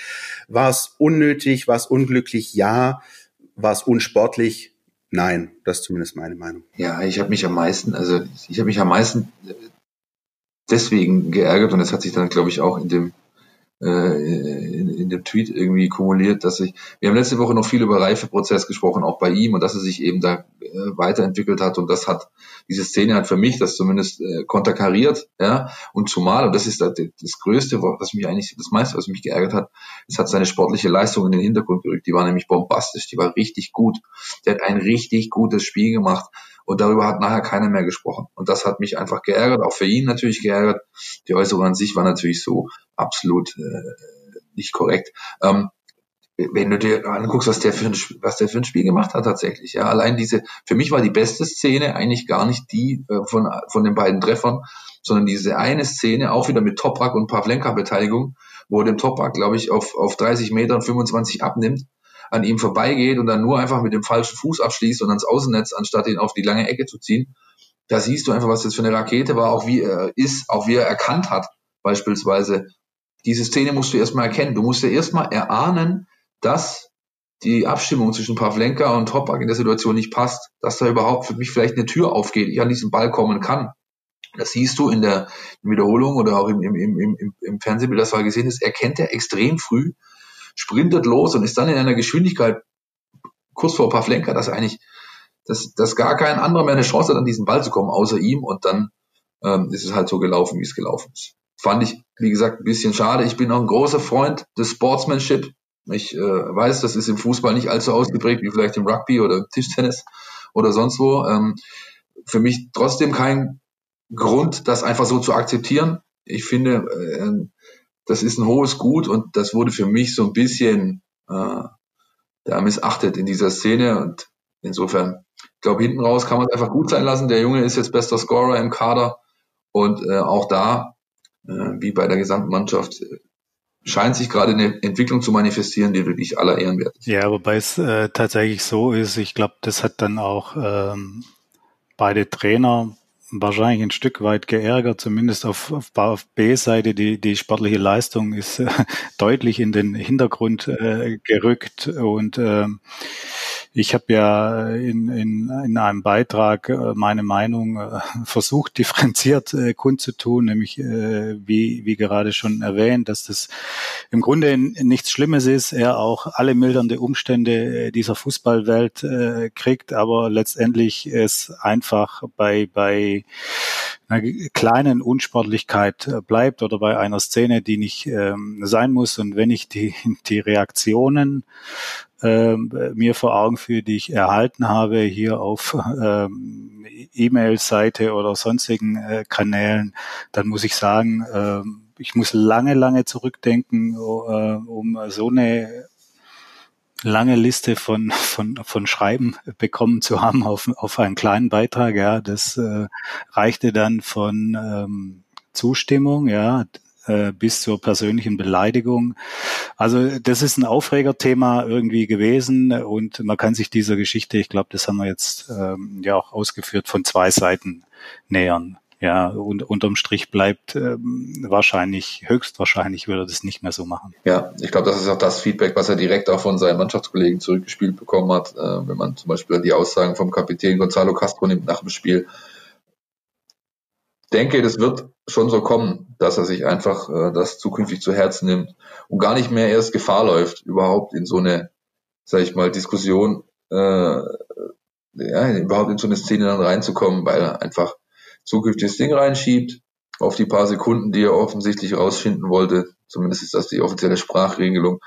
War es unnötig, war es unglücklich? Ja. War es unsportlich? Nein. Das ist zumindest meine Meinung. Ja, ich habe mich am meisten, also ich habe mich am meisten deswegen geärgert und das hat sich dann, glaube ich, auch in dem äh, in, in dem Tweet irgendwie kumuliert, dass ich, wir haben letzte Woche noch viel über Reifeprozess gesprochen, auch bei ihm und dass er sich eben da äh, weiterentwickelt hat und das hat, diese Szene hat für mich das zumindest äh, konterkariert, ja, und zumal, und das ist das, das Größte, was mich eigentlich, das meiste, was mich geärgert hat, es hat seine sportliche Leistung in den Hintergrund gerückt, die war nämlich bombastisch, die war richtig gut, der hat ein richtig gutes Spiel gemacht, und darüber hat nachher keiner mehr gesprochen. Und das hat mich einfach geärgert, auch für ihn natürlich geärgert. Die Äußerung an sich war natürlich so absolut äh, nicht korrekt. Ähm, wenn du dir anguckst, was der für ein, was der für ein Spiel gemacht hat tatsächlich, ja, allein diese, für mich war die beste Szene eigentlich gar nicht die äh, von, von den beiden Treffern, sondern diese eine Szene, auch wieder mit Toprak und Pavlenka-Beteiligung, wo dem Toprak, glaube ich, auf, auf 30 Metern 25 abnimmt an ihm vorbeigeht und dann nur einfach mit dem falschen Fuß abschließt und ans Außennetz, anstatt ihn auf die lange Ecke zu ziehen. Da siehst du einfach, was das für eine Rakete war, auch wie er ist, auch wie er erkannt hat, beispielsweise. Diese Szene musst du erstmal erkennen. Du musst ja erstmal erahnen, dass die Abstimmung zwischen Pavlenka und Topak in der Situation nicht passt, dass da überhaupt für mich vielleicht eine Tür aufgeht, ich an diesen Ball kommen kann. Das siehst du in der Wiederholung oder auch im, im, im, im, im Fernsehbild, das war gesehen ist, erkennt er extrem früh, sprintet los und ist dann in einer Geschwindigkeit kurz vor Pavlenka, dass eigentlich, dass, dass gar kein anderer mehr eine Chance hat, an diesen Ball zu kommen, außer ihm. Und dann ähm, ist es halt so gelaufen, wie es gelaufen ist. Fand ich, wie gesagt, ein bisschen schade. Ich bin auch ein großer Freund des Sportsmanship. Ich äh, weiß, das ist im Fußball nicht allzu ausgeprägt wie vielleicht im Rugby oder im Tischtennis oder sonst wo. Ähm, für mich trotzdem kein Grund, das einfach so zu akzeptieren. Ich finde, äh, das ist ein hohes Gut und das wurde für mich so ein bisschen äh, da missachtet in dieser Szene und insofern, ich glaube, hinten raus kann man es einfach gut sein lassen. Der Junge ist jetzt bester Scorer im Kader und äh, auch da, wie bei der gesamten Mannschaft, äh, scheint sich gerade eine Entwicklung zu manifestieren, die wirklich aller Ehren wert ist. Ja, wobei es äh, tatsächlich so ist, ich glaube, das hat dann auch ähm, beide Trainer wahrscheinlich ein Stück weit geärgert, zumindest auf, auf VfB-Seite. Die, die sportliche Leistung ist äh, deutlich in den Hintergrund äh, gerückt und äh, ich habe ja in, in, in einem Beitrag äh, meine Meinung äh, versucht, differenziert äh, kundzutun, nämlich wie, wie gerade schon erwähnt, dass das im Grunde nichts Schlimmes ist, er auch alle mildernde Umstände dieser Fußballwelt kriegt, aber letztendlich es einfach bei, bei einer kleinen Unsportlichkeit bleibt oder bei einer Szene, die nicht ähm, sein muss. Und wenn ich die, die Reaktionen äh, mir vor Augen führe, die ich erhalten habe hier auf ähm, E-Mail-Seite oder sonstigen äh, Kanälen, dann muss ich sagen, äh, ich muss lange, lange zurückdenken, äh, um so eine lange Liste von, von, von Schreiben bekommen zu haben auf, auf einen kleinen Beitrag. Ja, das äh, reichte dann von ähm, Zustimmung, ja, äh, bis zur persönlichen Beleidigung. Also das ist ein Aufregerthema irgendwie gewesen und man kann sich dieser Geschichte, ich glaube, das haben wir jetzt ähm, ja auch ausgeführt, von zwei Seiten nähern. Ja, und unterm Strich bleibt ähm, wahrscheinlich, höchstwahrscheinlich würde er das nicht mehr so machen. Ja, ich glaube, das ist auch das Feedback, was er direkt auch von seinen Mannschaftskollegen zurückgespielt bekommen hat. Äh, wenn man zum Beispiel die Aussagen vom Kapitän Gonzalo Castro nimmt nach dem Spiel, denke, das wird schon so kommen, dass er sich einfach äh, das zukünftig zu Herzen nimmt und gar nicht mehr erst Gefahr läuft, überhaupt in so eine, sag ich mal, Diskussion, äh, ja, überhaupt in so eine Szene dann reinzukommen, weil er einfach zukünftig das Ding reinschiebt, auf die paar Sekunden, die er offensichtlich rausfinden wollte, zumindest ist das die offizielle Sprachregelung,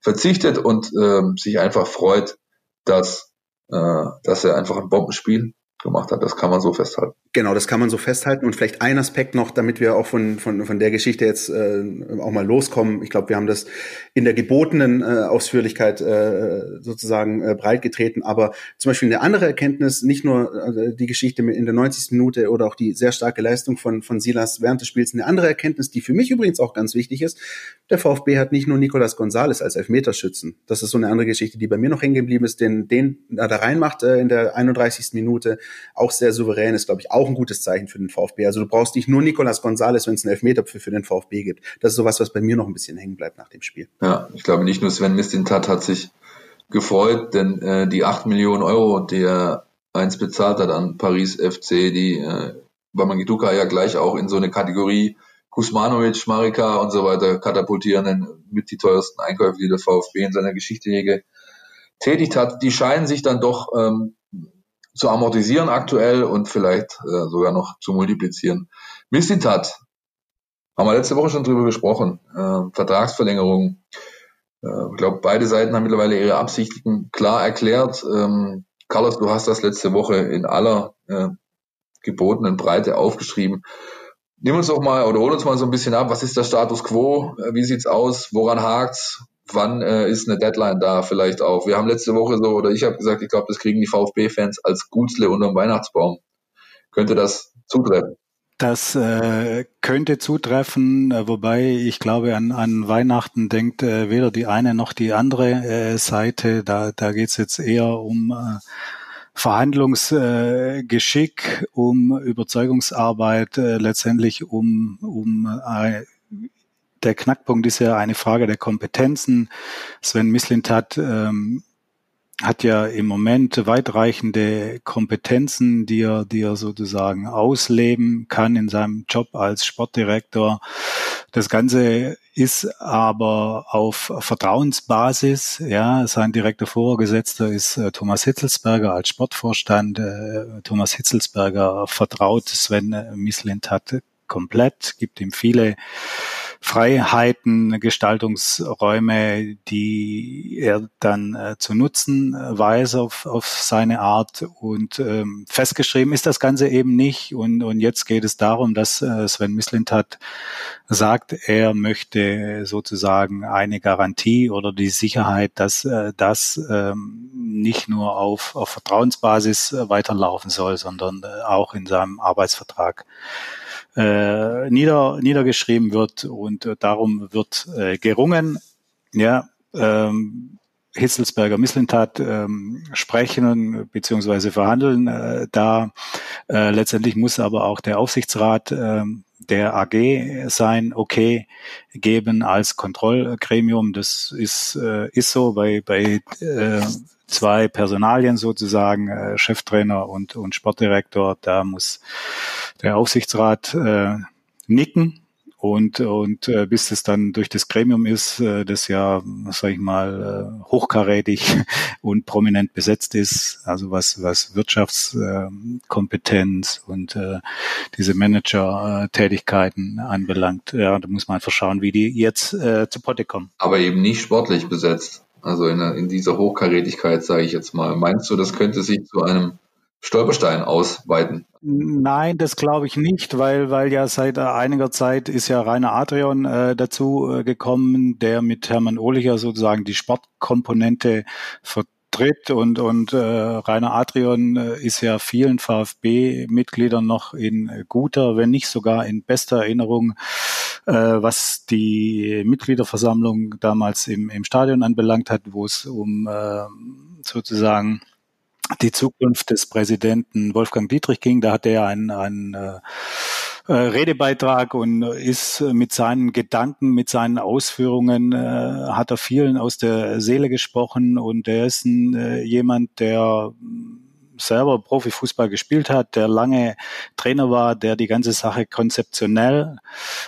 verzichtet und äh, sich einfach freut, dass, äh, dass er einfach ein Bombenspiel gemacht hat. Das kann man so festhalten. Genau, das kann man so festhalten. Und vielleicht ein Aspekt noch, damit wir auch von, von, von der Geschichte jetzt äh, auch mal loskommen. Ich glaube, wir haben das in der gebotenen äh, Ausführlichkeit äh, sozusagen äh, breitgetreten. Aber zum Beispiel eine andere Erkenntnis, nicht nur äh, die Geschichte in der 90. Minute oder auch die sehr starke Leistung von, von Silas während des Spiels, eine andere Erkenntnis, die für mich übrigens auch ganz wichtig ist. Der VfB hat nicht nur Nicolas Gonzales als Elfmeterschützen. Das ist so eine andere Geschichte, die bei mir noch hängen geblieben ist, den, den da reinmacht äh, in der 31. Minute auch sehr souverän, ist, glaube ich, auch ein gutes Zeichen für den VfB. Also du brauchst nicht nur Nicolas Gonzalez, wenn es einen Elfmeter für, für den VfB gibt. Das ist sowas, was bei mir noch ein bisschen hängen bleibt nach dem Spiel. Ja, ich glaube nicht nur Sven Mistintat hat sich gefreut, denn äh, die acht Millionen Euro, die er eins bezahlt hat an Paris FC, die äh, Bamangituka ja gleich auch in so eine Kategorie Kusmanovic, Marika und so weiter katapultieren, mit die teuersten Einkäufe, die der VfB in seiner Geschichte je getätigt hat. Die scheinen sich dann doch ähm, zu amortisieren aktuell und vielleicht äh, sogar noch zu multiplizieren. Missintat, haben wir letzte Woche schon drüber gesprochen, äh, Vertragsverlängerung. Äh, ich glaube, beide Seiten haben mittlerweile ihre Absichten klar erklärt. Ähm, Carlos, du hast das letzte Woche in aller äh, gebotenen Breite aufgeschrieben. Nimm uns doch mal oder hol uns mal so ein bisschen ab. Was ist der Status quo? Äh, wie sieht's aus? Woran hakt's? Wann äh, ist eine Deadline da vielleicht auch? Wir haben letzte Woche so, oder ich habe gesagt, ich glaube, das kriegen die VfB-Fans als Gutsle unterm Weihnachtsbaum. Könnte das zutreffen? Das äh, könnte zutreffen, äh, wobei ich glaube, an, an Weihnachten denkt äh, weder die eine noch die andere äh, Seite. Da, da geht es jetzt eher um äh, Verhandlungsgeschick, um Überzeugungsarbeit, äh, letztendlich um, um äh, der Knackpunkt ist ja eine Frage der Kompetenzen. Sven Mislintat ähm, hat ja im Moment weitreichende Kompetenzen, die er, die er sozusagen ausleben kann in seinem Job als Sportdirektor. Das Ganze ist aber auf Vertrauensbasis. Ja, sein direkter Vorgesetzter ist äh, Thomas Hitzelsberger als Sportvorstand. Äh, Thomas Hitzelsberger vertraut Sven Mislintat komplett, gibt ihm viele Freiheiten, Gestaltungsräume, die er dann äh, zu nutzen äh, weiß auf, auf seine Art. Und ähm, festgeschrieben ist das Ganze eben nicht. Und, und jetzt geht es darum, dass äh, Sven Mislintat sagt, er möchte sozusagen eine Garantie oder die Sicherheit, dass äh, das ähm, nicht nur auf, auf Vertrauensbasis weiterlaufen soll, sondern äh, auch in seinem Arbeitsvertrag äh, nieder, niedergeschrieben wird und äh, darum wird äh, gerungen. Ja, ähm, Hitzelsberger Misslintat ähm, sprechen beziehungsweise verhandeln. Äh, da äh, letztendlich muss aber auch der Aufsichtsrat äh, der AG sein Okay geben als Kontrollgremium. Das ist, äh, ist so bei, bei äh, zwei Personalien sozusagen, äh, Cheftrainer und, und Sportdirektor. Da muss der Aufsichtsrat äh, nicken und, und äh, bis es dann durch das Gremium ist, äh, das ja, sag ich mal, äh, hochkarätig und prominent besetzt ist, also was, was Wirtschaftskompetenz äh, und äh, diese Manager-Tätigkeiten anbelangt. Ja, da muss man einfach schauen, wie die jetzt äh, zu Potte kommen. Aber eben nicht sportlich besetzt. Also in, in dieser Hochkarätigkeit, sage ich jetzt mal. Meinst du, das könnte sich zu einem Stolperstein ausweiten? Nein, das glaube ich nicht, weil, weil ja seit einiger Zeit ist ja Rainer Adrian äh, dazu äh, gekommen, der mit Hermann Ohlicher sozusagen die Sportkomponente vertritt und, und äh, Rainer Adrian äh, ist ja vielen VfB-Mitgliedern noch in guter, wenn nicht sogar in bester Erinnerung, äh, was die Mitgliederversammlung damals im, im Stadion anbelangt hat, wo es um äh, sozusagen die Zukunft des Präsidenten Wolfgang Dietrich ging. Da hat er einen, einen äh, äh, Redebeitrag und ist mit seinen Gedanken, mit seinen Ausführungen, äh, hat er vielen aus der Seele gesprochen und er ist ein, äh, jemand, der selber Profifußball gespielt hat, der lange Trainer war, der die ganze Sache konzeptionell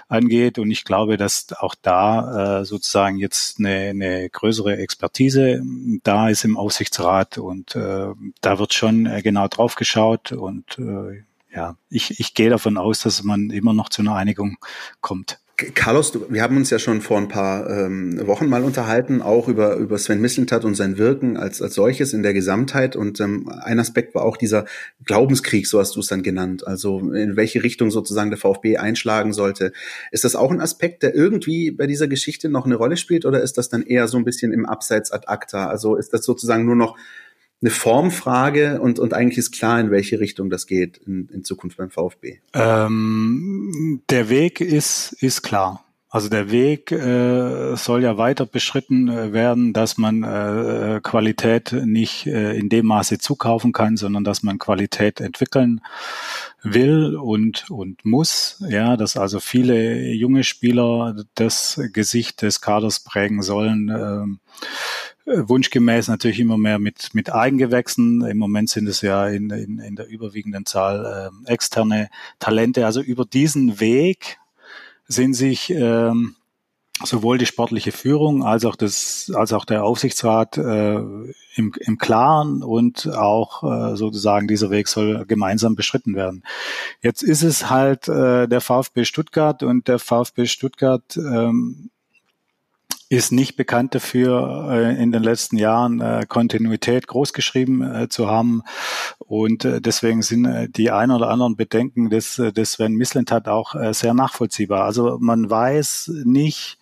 angeht. Und ich glaube, dass auch da äh, sozusagen jetzt eine, eine größere Expertise da ist im Aufsichtsrat und äh, da wird schon äh, genau drauf geschaut und äh, ja, ich, ich gehe davon aus, dass man immer noch zu einer Einigung kommt. Carlos, wir haben uns ja schon vor ein paar ähm, Wochen mal unterhalten, auch über, über Sven Mislintat und sein Wirken als, als solches in der Gesamtheit. Und ähm, ein Aspekt war auch dieser Glaubenskrieg, so hast du es dann genannt. Also in welche Richtung sozusagen der VfB einschlagen sollte. Ist das auch ein Aspekt, der irgendwie bei dieser Geschichte noch eine Rolle spielt oder ist das dann eher so ein bisschen im Abseits ad acta? Also ist das sozusagen nur noch eine Formfrage und, und eigentlich ist klar, in welche Richtung das geht in, in Zukunft beim VfB. Ähm, der Weg ist, ist klar. Also der Weg äh, soll ja weiter beschritten äh, werden, dass man äh, Qualität nicht äh, in dem Maße zukaufen kann, sondern dass man Qualität entwickeln will und und muss. Ja, dass also viele junge Spieler das Gesicht des Kaders prägen sollen. Äh, wunschgemäß natürlich immer mehr mit mit Eigengewächsen. Im Moment sind es ja in, in, in der überwiegenden Zahl äh, externe Talente. Also über diesen Weg sind sich ähm, sowohl die sportliche Führung als auch das als auch der Aufsichtsrat äh, im, im Klaren und auch äh, sozusagen dieser Weg soll gemeinsam beschritten werden. Jetzt ist es halt äh, der VfB Stuttgart und der VfB Stuttgart ähm, ist nicht bekannt dafür, äh, in den letzten Jahren äh, Kontinuität großgeschrieben äh, zu haben. Und deswegen sind die ein oder anderen Bedenken des, des Sven Mislintat auch sehr nachvollziehbar. Also man weiß nicht,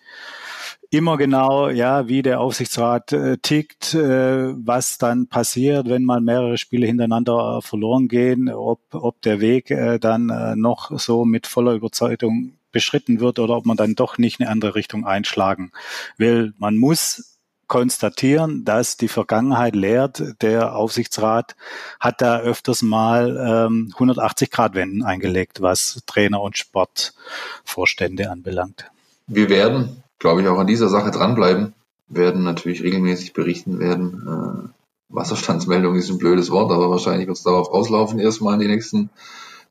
immer genau, ja, wie der Aufsichtsrat äh, tickt, äh, was dann passiert, wenn mal mehrere Spiele hintereinander äh, verloren gehen, ob, ob der Weg äh, dann äh, noch so mit voller Überzeugung beschritten wird oder ob man dann doch nicht eine andere Richtung einschlagen will. Man muss konstatieren, dass die Vergangenheit lehrt, der Aufsichtsrat hat da öfters mal ähm, 180 Grad Wenden eingelegt, was Trainer und Sportvorstände anbelangt. Wir werden, glaube ich, auch an dieser Sache dranbleiben, werden natürlich regelmäßig berichten werden. Äh, Wasserstandsmeldung ist ein blödes Wort, aber wahrscheinlich wird es darauf auslaufen, erstmal in den nächsten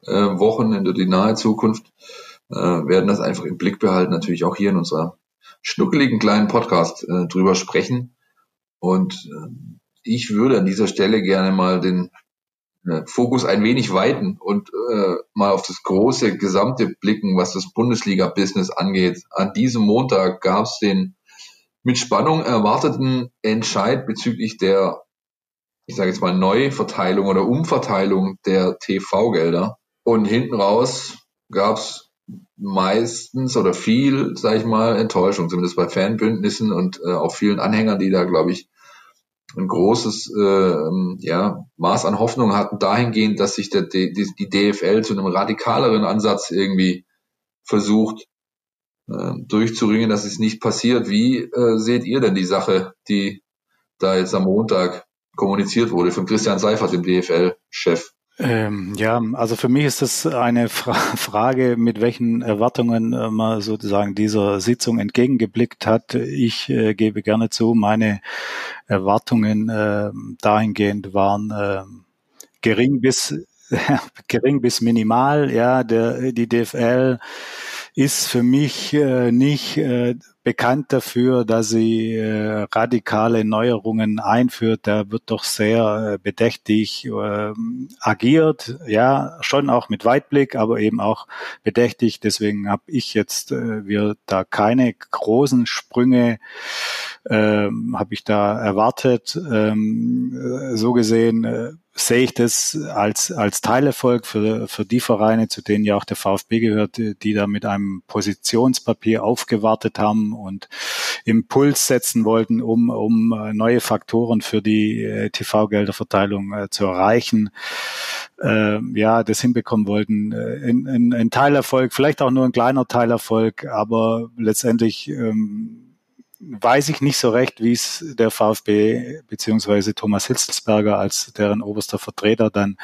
äh, Wochen, in der nahe Zukunft äh, werden das einfach im Blick behalten, natürlich auch hier in unserer schnuckeligen kleinen Podcast äh, drüber sprechen. Und äh, ich würde an dieser Stelle gerne mal den äh, Fokus ein wenig weiten und äh, mal auf das große Gesamte blicken, was das Bundesliga-Business angeht. An diesem Montag gab es den mit Spannung erwarteten Entscheid bezüglich der, ich sage jetzt mal, Neuverteilung oder Umverteilung der TV-Gelder. Und hinten raus gab es meistens oder viel, sage ich mal, Enttäuschung, zumindest bei Fanbündnissen und äh, auch vielen Anhängern, die da, glaube ich, ein großes äh, ja, Maß an Hoffnung hatten, dahingehend, dass sich der, die, die DFL zu einem radikaleren Ansatz irgendwie versucht äh, durchzuringen, dass es nicht passiert. Wie äh, seht ihr denn die Sache, die da jetzt am Montag kommuniziert wurde von Christian Seifert, dem DFL-Chef? Ähm, ja, also für mich ist das eine Fra Frage, mit welchen Erwartungen äh, man sozusagen dieser Sitzung entgegengeblickt hat. Ich äh, gebe gerne zu, meine Erwartungen äh, dahingehend waren äh, gering bis gering bis minimal. Ja, der die DFL ist für mich äh, nicht äh, bekannt dafür, dass sie äh, radikale Neuerungen einführt. Da wird doch sehr äh, bedächtig äh, agiert, ja, schon auch mit Weitblick, aber eben auch bedächtig. Deswegen habe ich jetzt äh, wir da keine großen Sprünge ähm, habe ich da erwartet. Ähm, äh, so gesehen äh, sehe ich das als, als Teilerfolg für, für die Vereine, zu denen ja auch der VfB gehört, die da mit einem Positionspapier aufgewartet haben und Impuls setzen wollten, um, um äh, neue Faktoren für die äh, TV-Gelderverteilung äh, zu erreichen. Äh, ja, das hinbekommen wollten. Ein, ein, ein Teilerfolg, vielleicht auch nur ein kleiner Teilerfolg, aber letztendlich ähm, weiß ich nicht so recht, wie es der VfB beziehungsweise Thomas Hitzelsberger als deren oberster Vertreter dann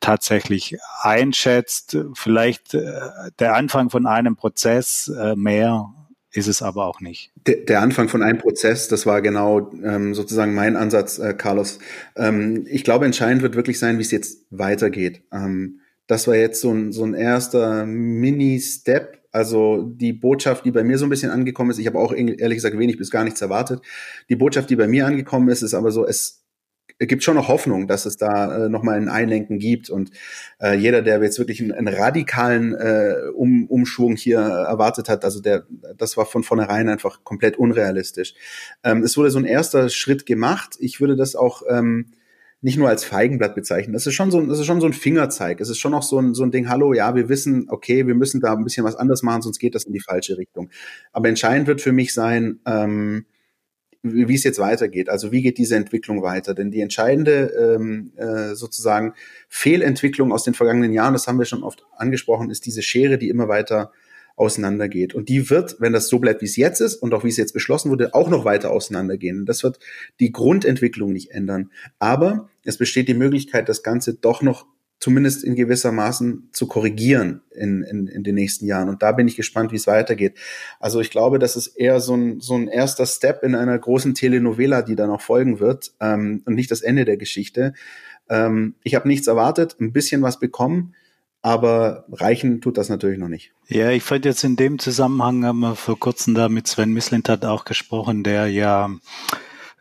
tatsächlich einschätzt. Vielleicht äh, der Anfang von einem Prozess, äh, mehr ist es aber auch nicht. Der, der Anfang von einem Prozess, das war genau ähm, sozusagen mein Ansatz, äh, Carlos. Ähm, ich glaube, entscheidend wird wirklich sein, wie es jetzt weitergeht. Ähm, das war jetzt so ein, so ein erster Mini-Step also die Botschaft, die bei mir so ein bisschen angekommen ist, ich habe auch ehrlich gesagt wenig bis gar nichts erwartet. Die Botschaft, die bei mir angekommen ist, ist aber so, es gibt schon noch Hoffnung, dass es da äh, nochmal ein Einlenken gibt. Und äh, jeder, der jetzt wirklich einen, einen radikalen äh, um, Umschwung hier erwartet hat, also der, das war von vornherein einfach komplett unrealistisch. Ähm, es wurde so ein erster Schritt gemacht. Ich würde das auch ähm, nicht nur als Feigenblatt bezeichnen. Das ist schon so, das ist schon so ein Fingerzeig. Es ist schon noch so ein, so ein Ding, hallo, ja, wir wissen, okay, wir müssen da ein bisschen was anders machen, sonst geht das in die falsche Richtung. Aber entscheidend wird für mich sein, ähm, wie es jetzt weitergeht. Also wie geht diese Entwicklung weiter? Denn die entscheidende ähm, äh, sozusagen Fehlentwicklung aus den vergangenen Jahren, das haben wir schon oft angesprochen, ist diese Schere, die immer weiter auseinandergeht. Und die wird, wenn das so bleibt, wie es jetzt ist und auch wie es jetzt beschlossen wurde, auch noch weiter auseinandergehen. Das wird die Grundentwicklung nicht ändern. Aber es besteht die Möglichkeit, das Ganze doch noch zumindest in gewisser Maßen zu korrigieren in, in, in den nächsten Jahren. Und da bin ich gespannt, wie es weitergeht. Also ich glaube, das ist eher so ein, so ein erster Step in einer großen Telenovela, die da noch folgen wird ähm, und nicht das Ende der Geschichte. Ähm, ich habe nichts erwartet, ein bisschen was bekommen, aber reichen tut das natürlich noch nicht. Ja, ich fand jetzt in dem Zusammenhang, haben wir vor kurzem da mit Sven Mislintat auch gesprochen, der ja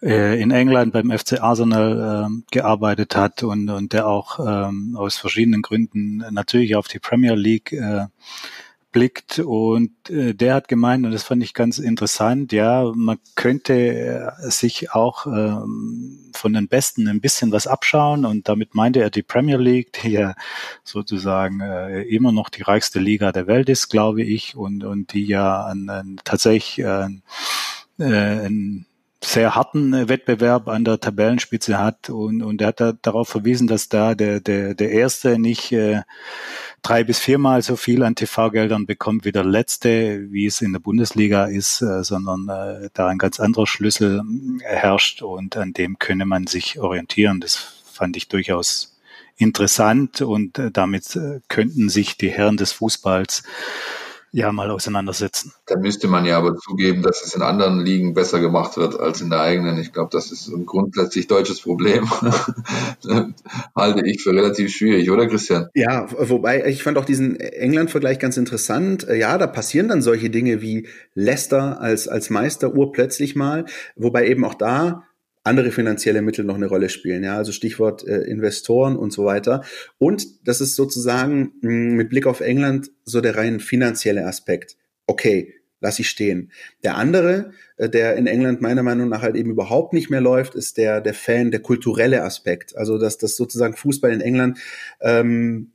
äh, in England beim FC Arsenal äh, gearbeitet hat und, und der auch ähm, aus verschiedenen Gründen natürlich auf die Premier League äh, blickt und äh, der hat gemeint, und das fand ich ganz interessant, ja, man könnte äh, sich auch ähm, von den Besten ein bisschen was abschauen und damit meinte er die Premier League, die ja sozusagen äh, immer noch die reichste Liga der Welt ist, glaube ich, und, und die ja an, an tatsächlich äh, äh, ein sehr harten äh, Wettbewerb an der Tabellenspitze hat und, und er hat da darauf verwiesen, dass da der, der, der Erste nicht äh, drei bis viermal so viel an TV-Geldern bekommt wie der Letzte, wie es in der Bundesliga ist, äh, sondern äh, da ein ganz anderer Schlüssel herrscht und an dem könne man sich orientieren. Das fand ich durchaus interessant und äh, damit äh, könnten sich die Herren des Fußballs ja mal auseinandersetzen. Da müsste man ja aber zugeben, dass es in anderen Ligen besser gemacht wird als in der eigenen. Ich glaube, das ist ein grundsätzlich deutsches Problem. Halte ich für relativ schwierig, oder Christian? Ja, wobei ich fand auch diesen England-Vergleich ganz interessant. Ja, da passieren dann solche Dinge wie Leicester als, als Meister urplötzlich mal, wobei eben auch da andere finanzielle Mittel noch eine Rolle spielen. Ja, also Stichwort äh, Investoren und so weiter. Und das ist sozusagen mh, hm, mit Blick auf England so der rein finanzielle Aspekt. Okay, lass ich stehen. Der andere, äh, der in England meiner Meinung nach halt eben überhaupt nicht mehr läuft, ist der der Fan, der kulturelle Aspekt. Also dass das sozusagen Fußball in England ähm,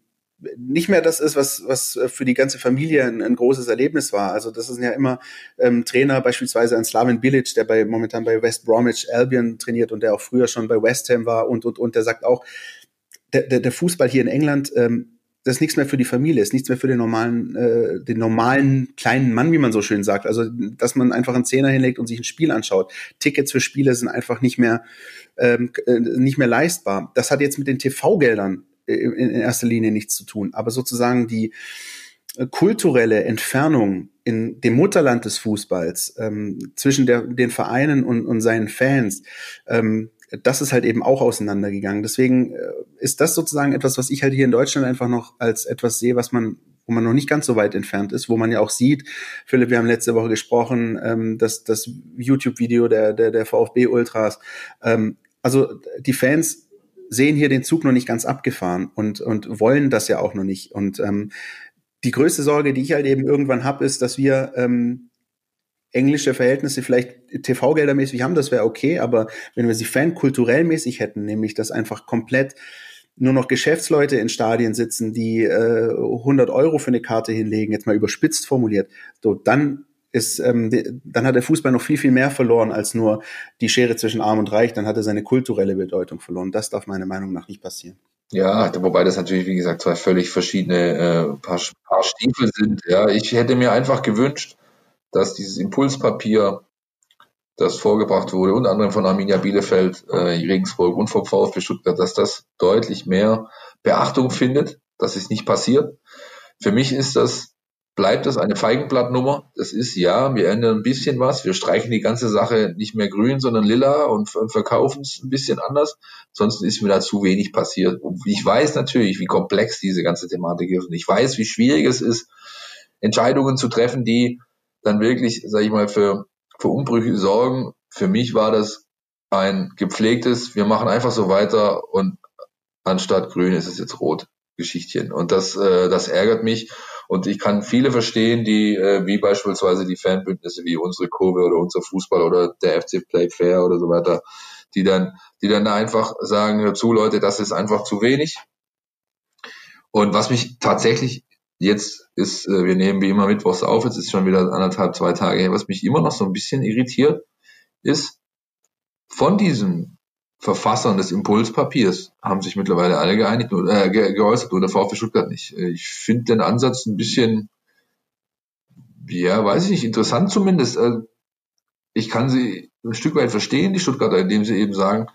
nicht mehr das ist, was, was für die ganze Familie ein, ein großes Erlebnis war. Also das sind ja immer ähm, Trainer, beispielsweise ein Slavin Bilic, der bei momentan bei West Bromwich Albion trainiert und der auch früher schon bei West Ham war und und und der sagt auch, der, der, der Fußball hier in England, ähm, das ist nichts mehr für die Familie, ist nichts mehr für den normalen, äh, den normalen kleinen Mann, wie man so schön sagt. Also dass man einfach einen Zehner hinlegt und sich ein Spiel anschaut. Tickets für Spiele sind einfach nicht mehr ähm, äh, nicht mehr leistbar. Das hat jetzt mit den TV-Geldern in erster Linie nichts zu tun. Aber sozusagen die äh, kulturelle Entfernung in dem Mutterland des Fußballs ähm, zwischen der, den Vereinen und, und seinen Fans, ähm, das ist halt eben auch auseinandergegangen. Deswegen äh, ist das sozusagen etwas, was ich halt hier in Deutschland einfach noch als etwas sehe, was man wo man noch nicht ganz so weit entfernt ist, wo man ja auch sieht, Philipp, wir haben letzte Woche gesprochen, ähm, dass das YouTube-Video der, der, der VfB Ultras, ähm, also die Fans sehen hier den Zug noch nicht ganz abgefahren und, und wollen das ja auch noch nicht. Und ähm, die größte Sorge, die ich halt eben irgendwann habe, ist, dass wir ähm, englische Verhältnisse vielleicht TV-Geldermäßig haben, das wäre okay, aber wenn wir sie fankulturell mäßig hätten, nämlich dass einfach komplett nur noch Geschäftsleute in Stadien sitzen, die äh, 100 Euro für eine Karte hinlegen, jetzt mal überspitzt formuliert, so dann ist, ähm, dann hat der Fußball noch viel, viel mehr verloren als nur die Schere zwischen Arm und Reich. Dann hat er seine kulturelle Bedeutung verloren. Das darf meiner Meinung nach nicht passieren. Ja, wobei das natürlich, wie gesagt, zwei völlig verschiedene äh, paar, paar Stiefel sind. Ja, ich hätte mir einfach gewünscht, dass dieses Impulspapier, das vorgebracht wurde, unter anderem von Arminia Bielefeld, äh, Regensburg und vom VfB Stuttgart, dass das deutlich mehr Beachtung findet. Das ist nicht passiert. Für mich ist das bleibt das eine Feigenblattnummer. Das ist ja, wir ändern ein bisschen was. Wir streichen die ganze Sache nicht mehr grün, sondern lila und, und verkaufen es ein bisschen anders. Ansonsten ist mir da zu wenig passiert. Und ich weiß natürlich, wie komplex diese ganze Thematik ist. Und ich weiß, wie schwierig es ist, Entscheidungen zu treffen, die dann wirklich, sage ich mal, für, für Umbrüche sorgen. Für mich war das ein gepflegtes, wir machen einfach so weiter und anstatt grün ist es jetzt rot Geschichtchen. Und das, äh, das ärgert mich. Und ich kann viele verstehen, die, äh, wie beispielsweise die Fanbündnisse wie unsere Kurve oder unser Fußball oder der FC Play Fair oder so weiter, die dann, die dann einfach sagen, hör zu, Leute, das ist einfach zu wenig. Und was mich tatsächlich jetzt ist, äh, wir nehmen wie immer Mittwochs auf, jetzt ist schon wieder anderthalb, zwei Tage her, was mich immer noch so ein bisschen irritiert, ist, von diesem Verfassern des Impulspapiers haben sich mittlerweile alle geeinigt, äh, ge geäußert, nur der VfB Stuttgart nicht. Äh, ich finde den Ansatz ein bisschen Ja, weiß ich nicht. Interessant zumindest. Äh, ich kann sie ein Stück weit verstehen, die Stuttgarter, indem sie eben sagen,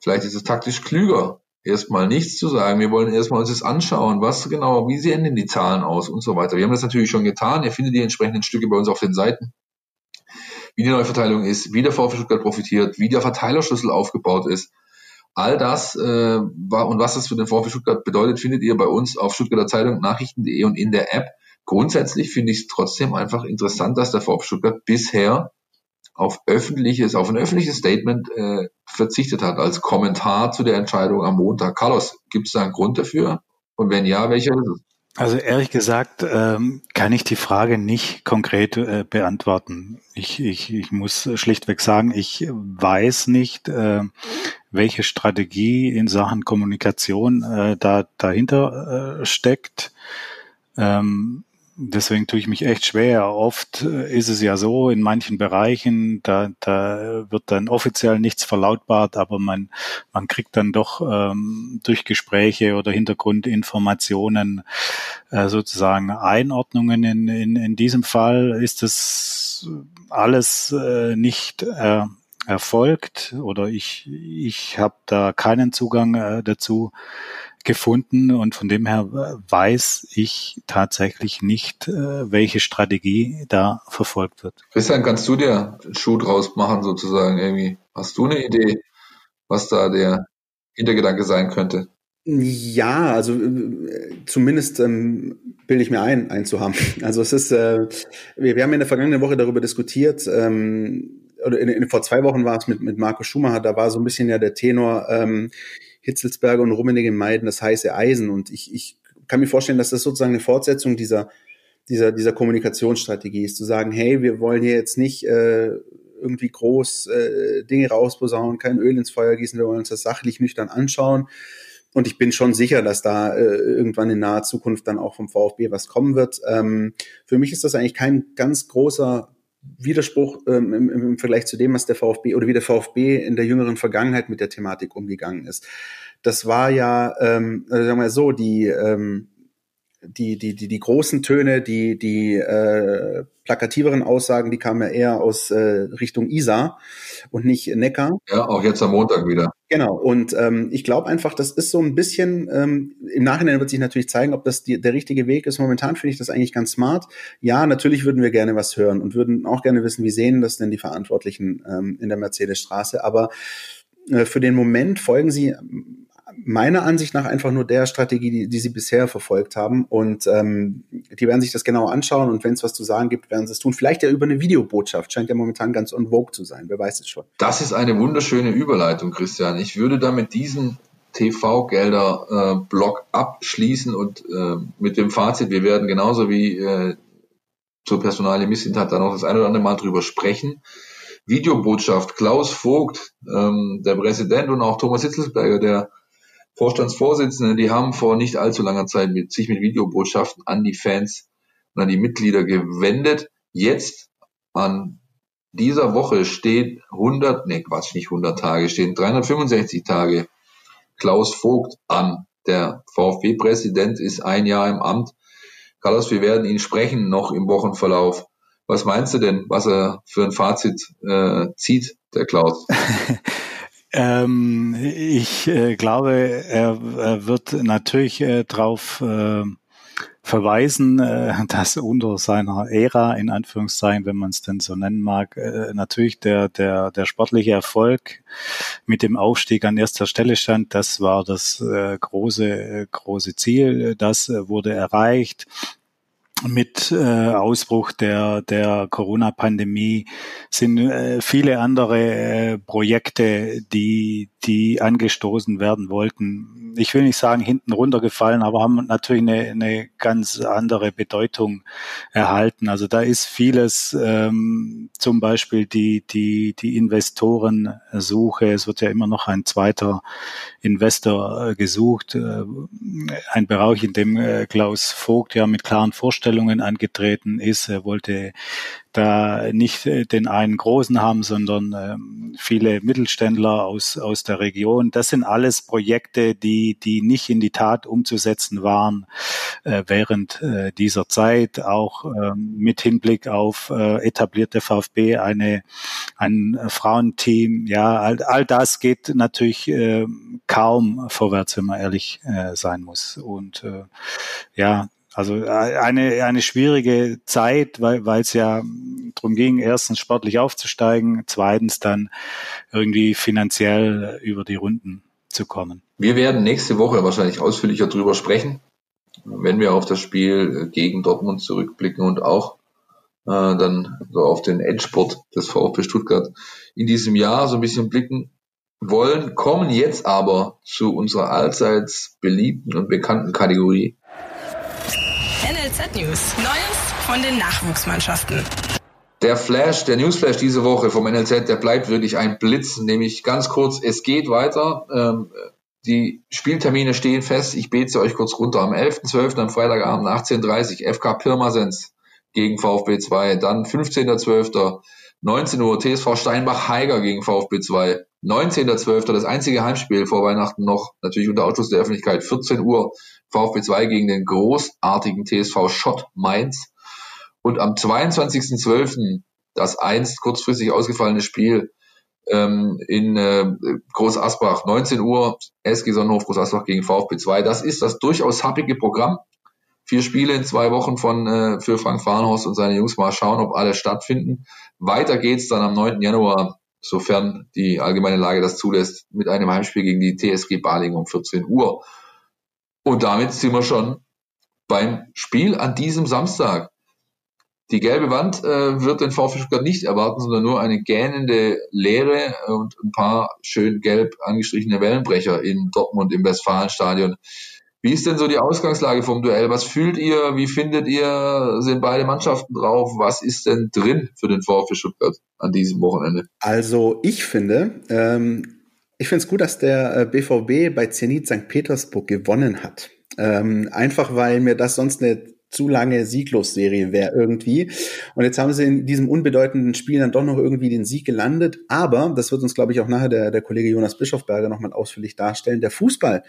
vielleicht ist es taktisch klüger, erstmal nichts zu sagen. Wir wollen erstmal uns das anschauen, was genau, wie sehen denn die Zahlen aus und so weiter. Wir haben das natürlich schon getan. Ihr findet die entsprechenden Stücke bei uns auf den Seiten. Wie die Neuverteilung ist, wie der VfB Stuttgart profitiert, wie der Verteilerschlüssel aufgebaut ist. All das äh, war und was das für den VfB Stuttgart bedeutet, findet ihr bei uns auf Stuttgarter Zeitung, Nachrichten.de und in der App. Grundsätzlich finde ich es trotzdem einfach interessant, dass der VfB Stuttgart bisher auf öffentliches, auf ein öffentliches Statement äh, verzichtet hat als Kommentar zu der Entscheidung am Montag. Carlos, gibt es da einen Grund dafür? Und wenn ja, welcher ist es? Also ehrlich gesagt ähm, kann ich die Frage nicht konkret äh, beantworten. Ich, ich, ich muss schlichtweg sagen, ich weiß nicht, äh, welche Strategie in Sachen Kommunikation äh, da dahinter äh, steckt. Ähm, deswegen tue ich mich echt schwer. Oft äh, ist es ja so, in manchen Bereichen, da, da wird dann offiziell nichts verlautbart, aber man, man kriegt dann doch ähm, durch Gespräche oder Hintergrundinformationen äh, sozusagen Einordnungen. In, in, in diesem Fall ist es alles äh, nicht äh, erfolgt oder ich, ich habe da keinen Zugang äh, dazu gefunden und von dem her weiß ich tatsächlich nicht, äh, welche Strategie da verfolgt wird. Christian, kannst du dir einen Schuh draus machen sozusagen irgendwie? Hast du eine Idee, was da der Hintergedanke sein könnte? Ja, also äh, zumindest ähm, bilde ich mir ein, einen zu haben. Also es ist, äh, wir, wir haben in der vergangenen Woche darüber diskutiert, ähm, oder in, in, vor zwei Wochen war es mit, mit Markus Schumacher, da war so ein bisschen ja der Tenor, ähm, Hitzelsberger und Rummenigge meiden das heiße Eisen. Und ich, ich kann mir vorstellen, dass das sozusagen eine Fortsetzung dieser, dieser, dieser Kommunikationsstrategie ist, zu sagen, hey, wir wollen hier jetzt nicht äh, irgendwie groß äh, Dinge rausposaunen, kein Öl ins Feuer gießen, wir wollen uns das sachlich nüchtern anschauen. Und ich bin schon sicher, dass da äh, irgendwann in naher Zukunft dann auch vom VfB was kommen wird. Ähm, für mich ist das eigentlich kein ganz großer Widerspruch ähm, im, im Vergleich zu dem, was der VfB oder wie der VfB in der jüngeren Vergangenheit mit der Thematik umgegangen ist. Das war ja, ähm, also sagen wir so, die, ähm, die, die, die, die großen Töne, die, die äh, plakativeren Aussagen, die kamen ja eher aus äh, Richtung Isar und nicht Neckar. Ja, auch jetzt am Montag wieder. Genau, und ähm, ich glaube einfach, das ist so ein bisschen, ähm, im Nachhinein wird sich natürlich zeigen, ob das die, der richtige Weg ist. Momentan finde ich das eigentlich ganz smart. Ja, natürlich würden wir gerne was hören und würden auch gerne wissen, wie sehen das denn die Verantwortlichen ähm, in der Mercedesstraße. Aber äh, für den Moment folgen sie meiner Ansicht nach einfach nur der Strategie, die, die sie bisher verfolgt haben. Und ähm, die werden sich das genau anschauen und wenn es was zu sagen gibt, werden sie es tun. Vielleicht ja über eine Videobotschaft. Scheint ja momentan ganz on vogue zu sein. Wer weiß es schon. Das ist eine wunderschöne Überleitung, Christian. Ich würde da mit diesen TV-Gelder-Block äh, abschließen und äh, mit dem Fazit, wir werden genauso wie äh, zur Personalie Missintat da noch das eine oder andere Mal drüber sprechen. Videobotschaft, Klaus Vogt, ähm, der Präsident und auch Thomas Hitzelsberger, der Vorstandsvorsitzende, die haben vor nicht allzu langer Zeit mit, sich mit Videobotschaften an die Fans und an die Mitglieder gewendet. Jetzt an dieser Woche steht 100, nee Quatsch, nicht 100 Tage, stehen 365 Tage Klaus Vogt an. Der VfB-Präsident ist ein Jahr im Amt. Carlos, wir werden ihn sprechen noch im Wochenverlauf. Was meinst du denn, was er für ein Fazit äh, zieht, der Klaus? Ähm, ich äh, glaube, er, er, wird natürlich äh, darauf äh, verweisen, äh, dass unter seiner Ära, in Anführungszeichen, wenn man es denn so nennen mag, äh, natürlich der, der, der sportliche Erfolg mit dem Aufstieg an erster Stelle stand. Das war das äh, große, große Ziel. Das wurde erreicht mit äh, Ausbruch der, der Corona-Pandemie sind äh, viele andere äh, Projekte, die, die angestoßen werden wollten. Ich will nicht sagen hinten runtergefallen, aber haben natürlich eine, eine ganz andere Bedeutung erhalten. Also da ist vieles, ähm, zum Beispiel die, die, die Investorensuche. Es wird ja immer noch ein zweiter Investor äh, gesucht. Äh, ein Bereich, in dem äh, Klaus Vogt ja mit klaren Vorstellungen angetreten ist. Er wollte da nicht äh, den einen großen haben, sondern ähm, viele Mittelständler aus, aus der Region. Das sind alles Projekte, die, die nicht in die Tat umzusetzen waren äh, während äh, dieser Zeit, auch ähm, mit Hinblick auf äh, etablierte VfB, eine, ein Frauenteam. Ja, all, all das geht natürlich äh, kaum vorwärts, wenn man ehrlich äh, sein muss. Und äh, ja, also äh, eine, eine schwierige Zeit, weil es ja darum ging, erstens sportlich aufzusteigen, zweitens dann irgendwie finanziell über die Runden zu kommen. Wir werden nächste Woche wahrscheinlich ausführlicher drüber sprechen, wenn wir auf das Spiel gegen Dortmund zurückblicken und auch äh, dann so auf den Endsport des VfB Stuttgart in diesem Jahr so ein bisschen blicken wollen, kommen jetzt aber zu unserer allseits beliebten und bekannten Kategorie NLZ News. Neues von den Nachwuchsmannschaften. Der Flash, der Newsflash diese Woche vom NLZ, der bleibt wirklich ein Blitz, nämlich ganz kurz, es geht weiter. Ähm, die Spieltermine stehen fest. Ich bete sie euch kurz runter. Am 11.12. am Freitagabend 18.30 FK Pirmasens gegen VfB 2. Dann 15.12. 19 Uhr TSV Steinbach-Heiger gegen VfB 2. 19.12. das einzige Heimspiel vor Weihnachten noch, natürlich unter Ausschluss der Öffentlichkeit. 14 Uhr VfB 2 gegen den großartigen TSV Schott Mainz. Und am 22.12. das einst kurzfristig ausgefallene Spiel ähm, in äh, Groß Asbach, 19 Uhr, SG Sonnenhof Groß Asbach gegen VfB 2. Das ist das durchaus happige Programm. Vier Spiele in zwei Wochen von äh, für Frank Farnhorst und seine Jungs. Mal schauen, ob alle stattfinden. Weiter geht's dann am 9. Januar, sofern die allgemeine Lage das zulässt, mit einem Heimspiel gegen die TSG Baling um 14 Uhr. Und damit sind wir schon beim Spiel an diesem Samstag. Die gelbe Wand äh, wird den VfB Stuttgart nicht erwarten, sondern nur eine gähnende Leere und ein paar schön gelb angestrichene Wellenbrecher in Dortmund im Westfalenstadion. Wie ist denn so die Ausgangslage vom Duell? Was fühlt ihr? Wie findet ihr? Sind beide Mannschaften drauf? Was ist denn drin für den VfB Stuttgart an diesem Wochenende? Also ich finde, ähm, ich finde es gut, dass der BVB äh, bei Zenit St. Petersburg gewonnen hat. Ähm, einfach weil mir das sonst eine zu lange Sieglosserie wäre irgendwie. Und jetzt haben sie in diesem unbedeutenden Spiel dann doch noch irgendwie den Sieg gelandet. Aber, das wird uns, glaube ich, auch nachher der, der Kollege Jonas Bischofberger nochmal ausführlich darstellen, der Fußball,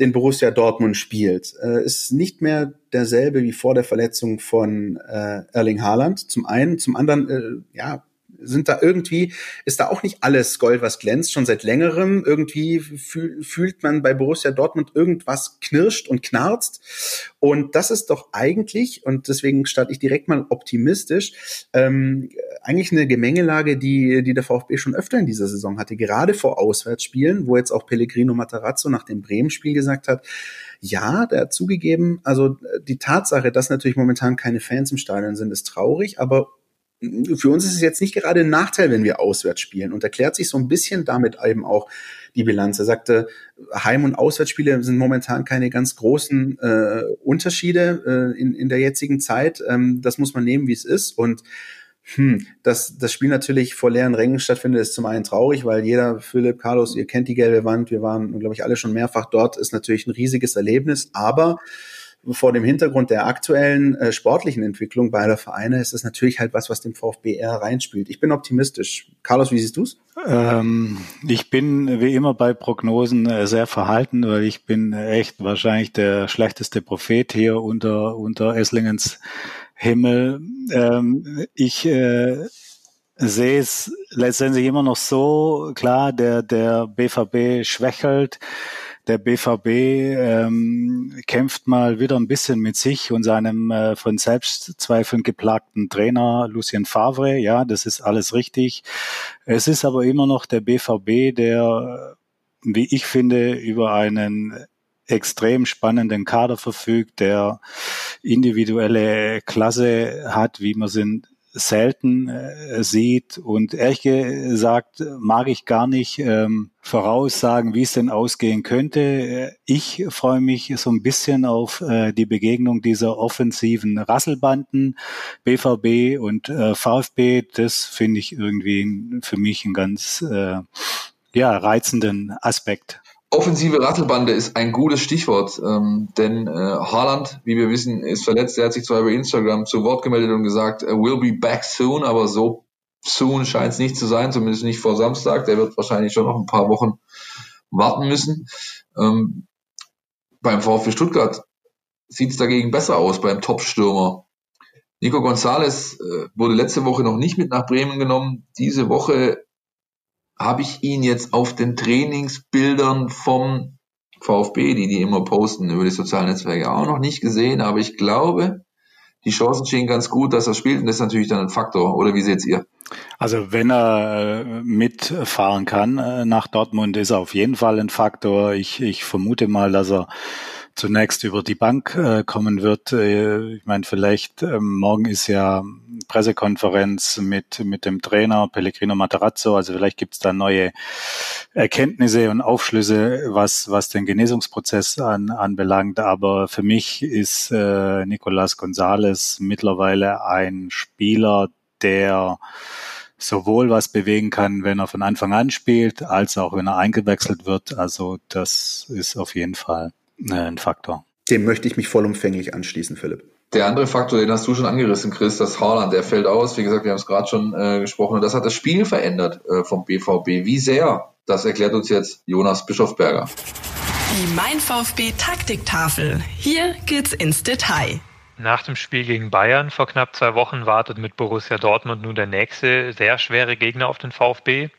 den Borussia Dortmund spielt, äh, ist nicht mehr derselbe wie vor der Verletzung von äh, Erling Haaland. Zum einen, zum anderen, äh, ja, sind da irgendwie, ist da auch nicht alles Gold, was glänzt, schon seit längerem. Irgendwie fühl, fühlt man bei Borussia Dortmund irgendwas knirscht und knarzt. Und das ist doch eigentlich, und deswegen starte ich direkt mal optimistisch, ähm, eigentlich eine Gemengelage, die, die der VfB schon öfter in dieser Saison hatte, gerade vor Auswärtsspielen, wo jetzt auch Pellegrino Matarazzo nach dem Bremen-Spiel gesagt hat, ja, der hat zugegeben, also die Tatsache, dass natürlich momentan keine Fans im Stadion sind, ist traurig, aber für uns ist es jetzt nicht gerade ein Nachteil, wenn wir auswärts spielen. Und erklärt sich so ein bisschen damit eben auch die Bilanz. Er sagte, Heim- und Auswärtsspiele sind momentan keine ganz großen äh, Unterschiede äh, in, in der jetzigen Zeit. Ähm, das muss man nehmen, wie es ist. Und hm, dass das Spiel natürlich vor leeren Rängen stattfindet, ist zum einen traurig, weil jeder, Philipp, Carlos, ihr kennt die gelbe Wand, wir waren, glaube ich, alle schon mehrfach dort, ist natürlich ein riesiges Erlebnis, aber vor dem Hintergrund der aktuellen äh, sportlichen Entwicklung beider Vereine ist es natürlich halt was, was dem VfB eher reinspielt. Ich bin optimistisch. Carlos, wie siehst du's? Ähm, ich bin wie immer bei Prognosen äh, sehr verhalten, weil ich bin echt wahrscheinlich der schlechteste Prophet hier unter, unter Esslingens Himmel. Ähm, ich äh, sehe es letztendlich immer noch so, klar, der, der BVB schwächelt der BVB ähm, kämpft mal wieder ein bisschen mit sich und seinem äh, von Selbstzweifeln geplagten Trainer Lucien Favre. Ja, das ist alles richtig. Es ist aber immer noch der BVB, der, wie ich finde, über einen extrem spannenden Kader verfügt, der individuelle Klasse hat, wie man sie selten äh, sieht. Und ehrlich gesagt mag ich gar nicht ähm, voraussagen, wie es denn ausgehen könnte. Ich freue mich so ein bisschen auf äh, die Begegnung dieser offensiven Rasselbanden, BVB und äh, VfB. Das finde ich irgendwie für mich einen ganz äh, ja, reizenden Aspekt. Offensive Rattelbande ist ein gutes Stichwort, ähm, denn äh, Haaland, wie wir wissen, ist verletzt. Er hat sich zwar über Instagram zu Wort gemeldet und gesagt, will be back soon, aber so soon scheint es nicht zu sein, zumindest nicht vor Samstag. Der wird wahrscheinlich schon noch ein paar Wochen warten müssen. Ähm, beim VfB Stuttgart sieht es dagegen besser aus beim Top-Stürmer. Nico Gonzalez äh, wurde letzte Woche noch nicht mit nach Bremen genommen. Diese Woche habe ich ihn jetzt auf den Trainingsbildern vom VfB, die die immer posten über die sozialen Netzwerke, auch noch nicht gesehen. Aber ich glaube, die Chancen stehen ganz gut, dass er spielt. Und das ist natürlich dann ein Faktor. Oder wie seht ihr? Also wenn er äh, mitfahren kann äh, nach Dortmund, ist er auf jeden Fall ein Faktor. Ich, ich vermute mal, dass er zunächst über die Bank äh, kommen wird. Äh, ich meine, vielleicht äh, morgen ist ja Pressekonferenz mit, mit dem Trainer Pellegrino Matarazzo. Also vielleicht gibt es da neue Erkenntnisse und Aufschlüsse, was, was den Genesungsprozess an, anbelangt. Aber für mich ist äh, Nicolas Gonzalez mittlerweile ein Spieler, der sowohl was bewegen kann, wenn er von Anfang an spielt, als auch wenn er eingewechselt wird. Also das ist auf jeden Fall ein Faktor. Dem möchte ich mich vollumfänglich anschließen, Philipp. Der andere Faktor, den hast du schon angerissen, Chris, das Haaland, der fällt aus. Wie gesagt, wir haben es gerade schon äh, gesprochen und das hat das Spiel verändert äh, vom BVB. Wie sehr? Das erklärt uns jetzt Jonas Bischofberger. Die Mein VfB Taktiktafel. Hier geht's ins Detail. Nach dem Spiel gegen Bayern vor knapp zwei Wochen wartet mit Borussia Dortmund nun der nächste sehr schwere Gegner auf den VfB.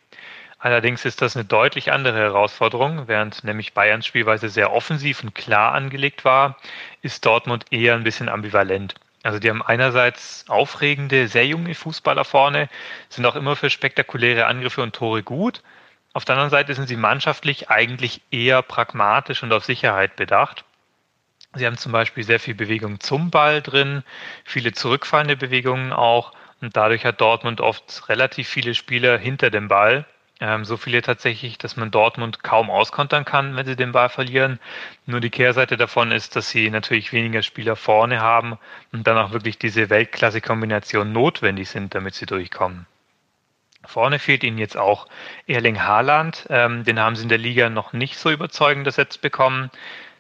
Allerdings ist das eine deutlich andere Herausforderung. Während nämlich Bayerns Spielweise sehr offensiv und klar angelegt war, ist Dortmund eher ein bisschen ambivalent. Also die haben einerseits aufregende, sehr junge Fußballer vorne, sind auch immer für spektakuläre Angriffe und Tore gut. Auf der anderen Seite sind sie mannschaftlich eigentlich eher pragmatisch und auf Sicherheit bedacht. Sie haben zum Beispiel sehr viel Bewegung zum Ball drin, viele zurückfallende Bewegungen auch und dadurch hat Dortmund oft relativ viele Spieler hinter dem Ball, ähm, so viele tatsächlich, dass man Dortmund kaum auskontern kann, wenn sie den Ball verlieren. Nur die Kehrseite davon ist, dass sie natürlich weniger Spieler vorne haben und dann auch wirklich diese Weltklasse-Kombination notwendig sind, damit sie durchkommen. Vorne fehlt ihnen jetzt auch Erling Haaland. Ähm, den haben sie in der Liga noch nicht so überzeugend ersetzt bekommen.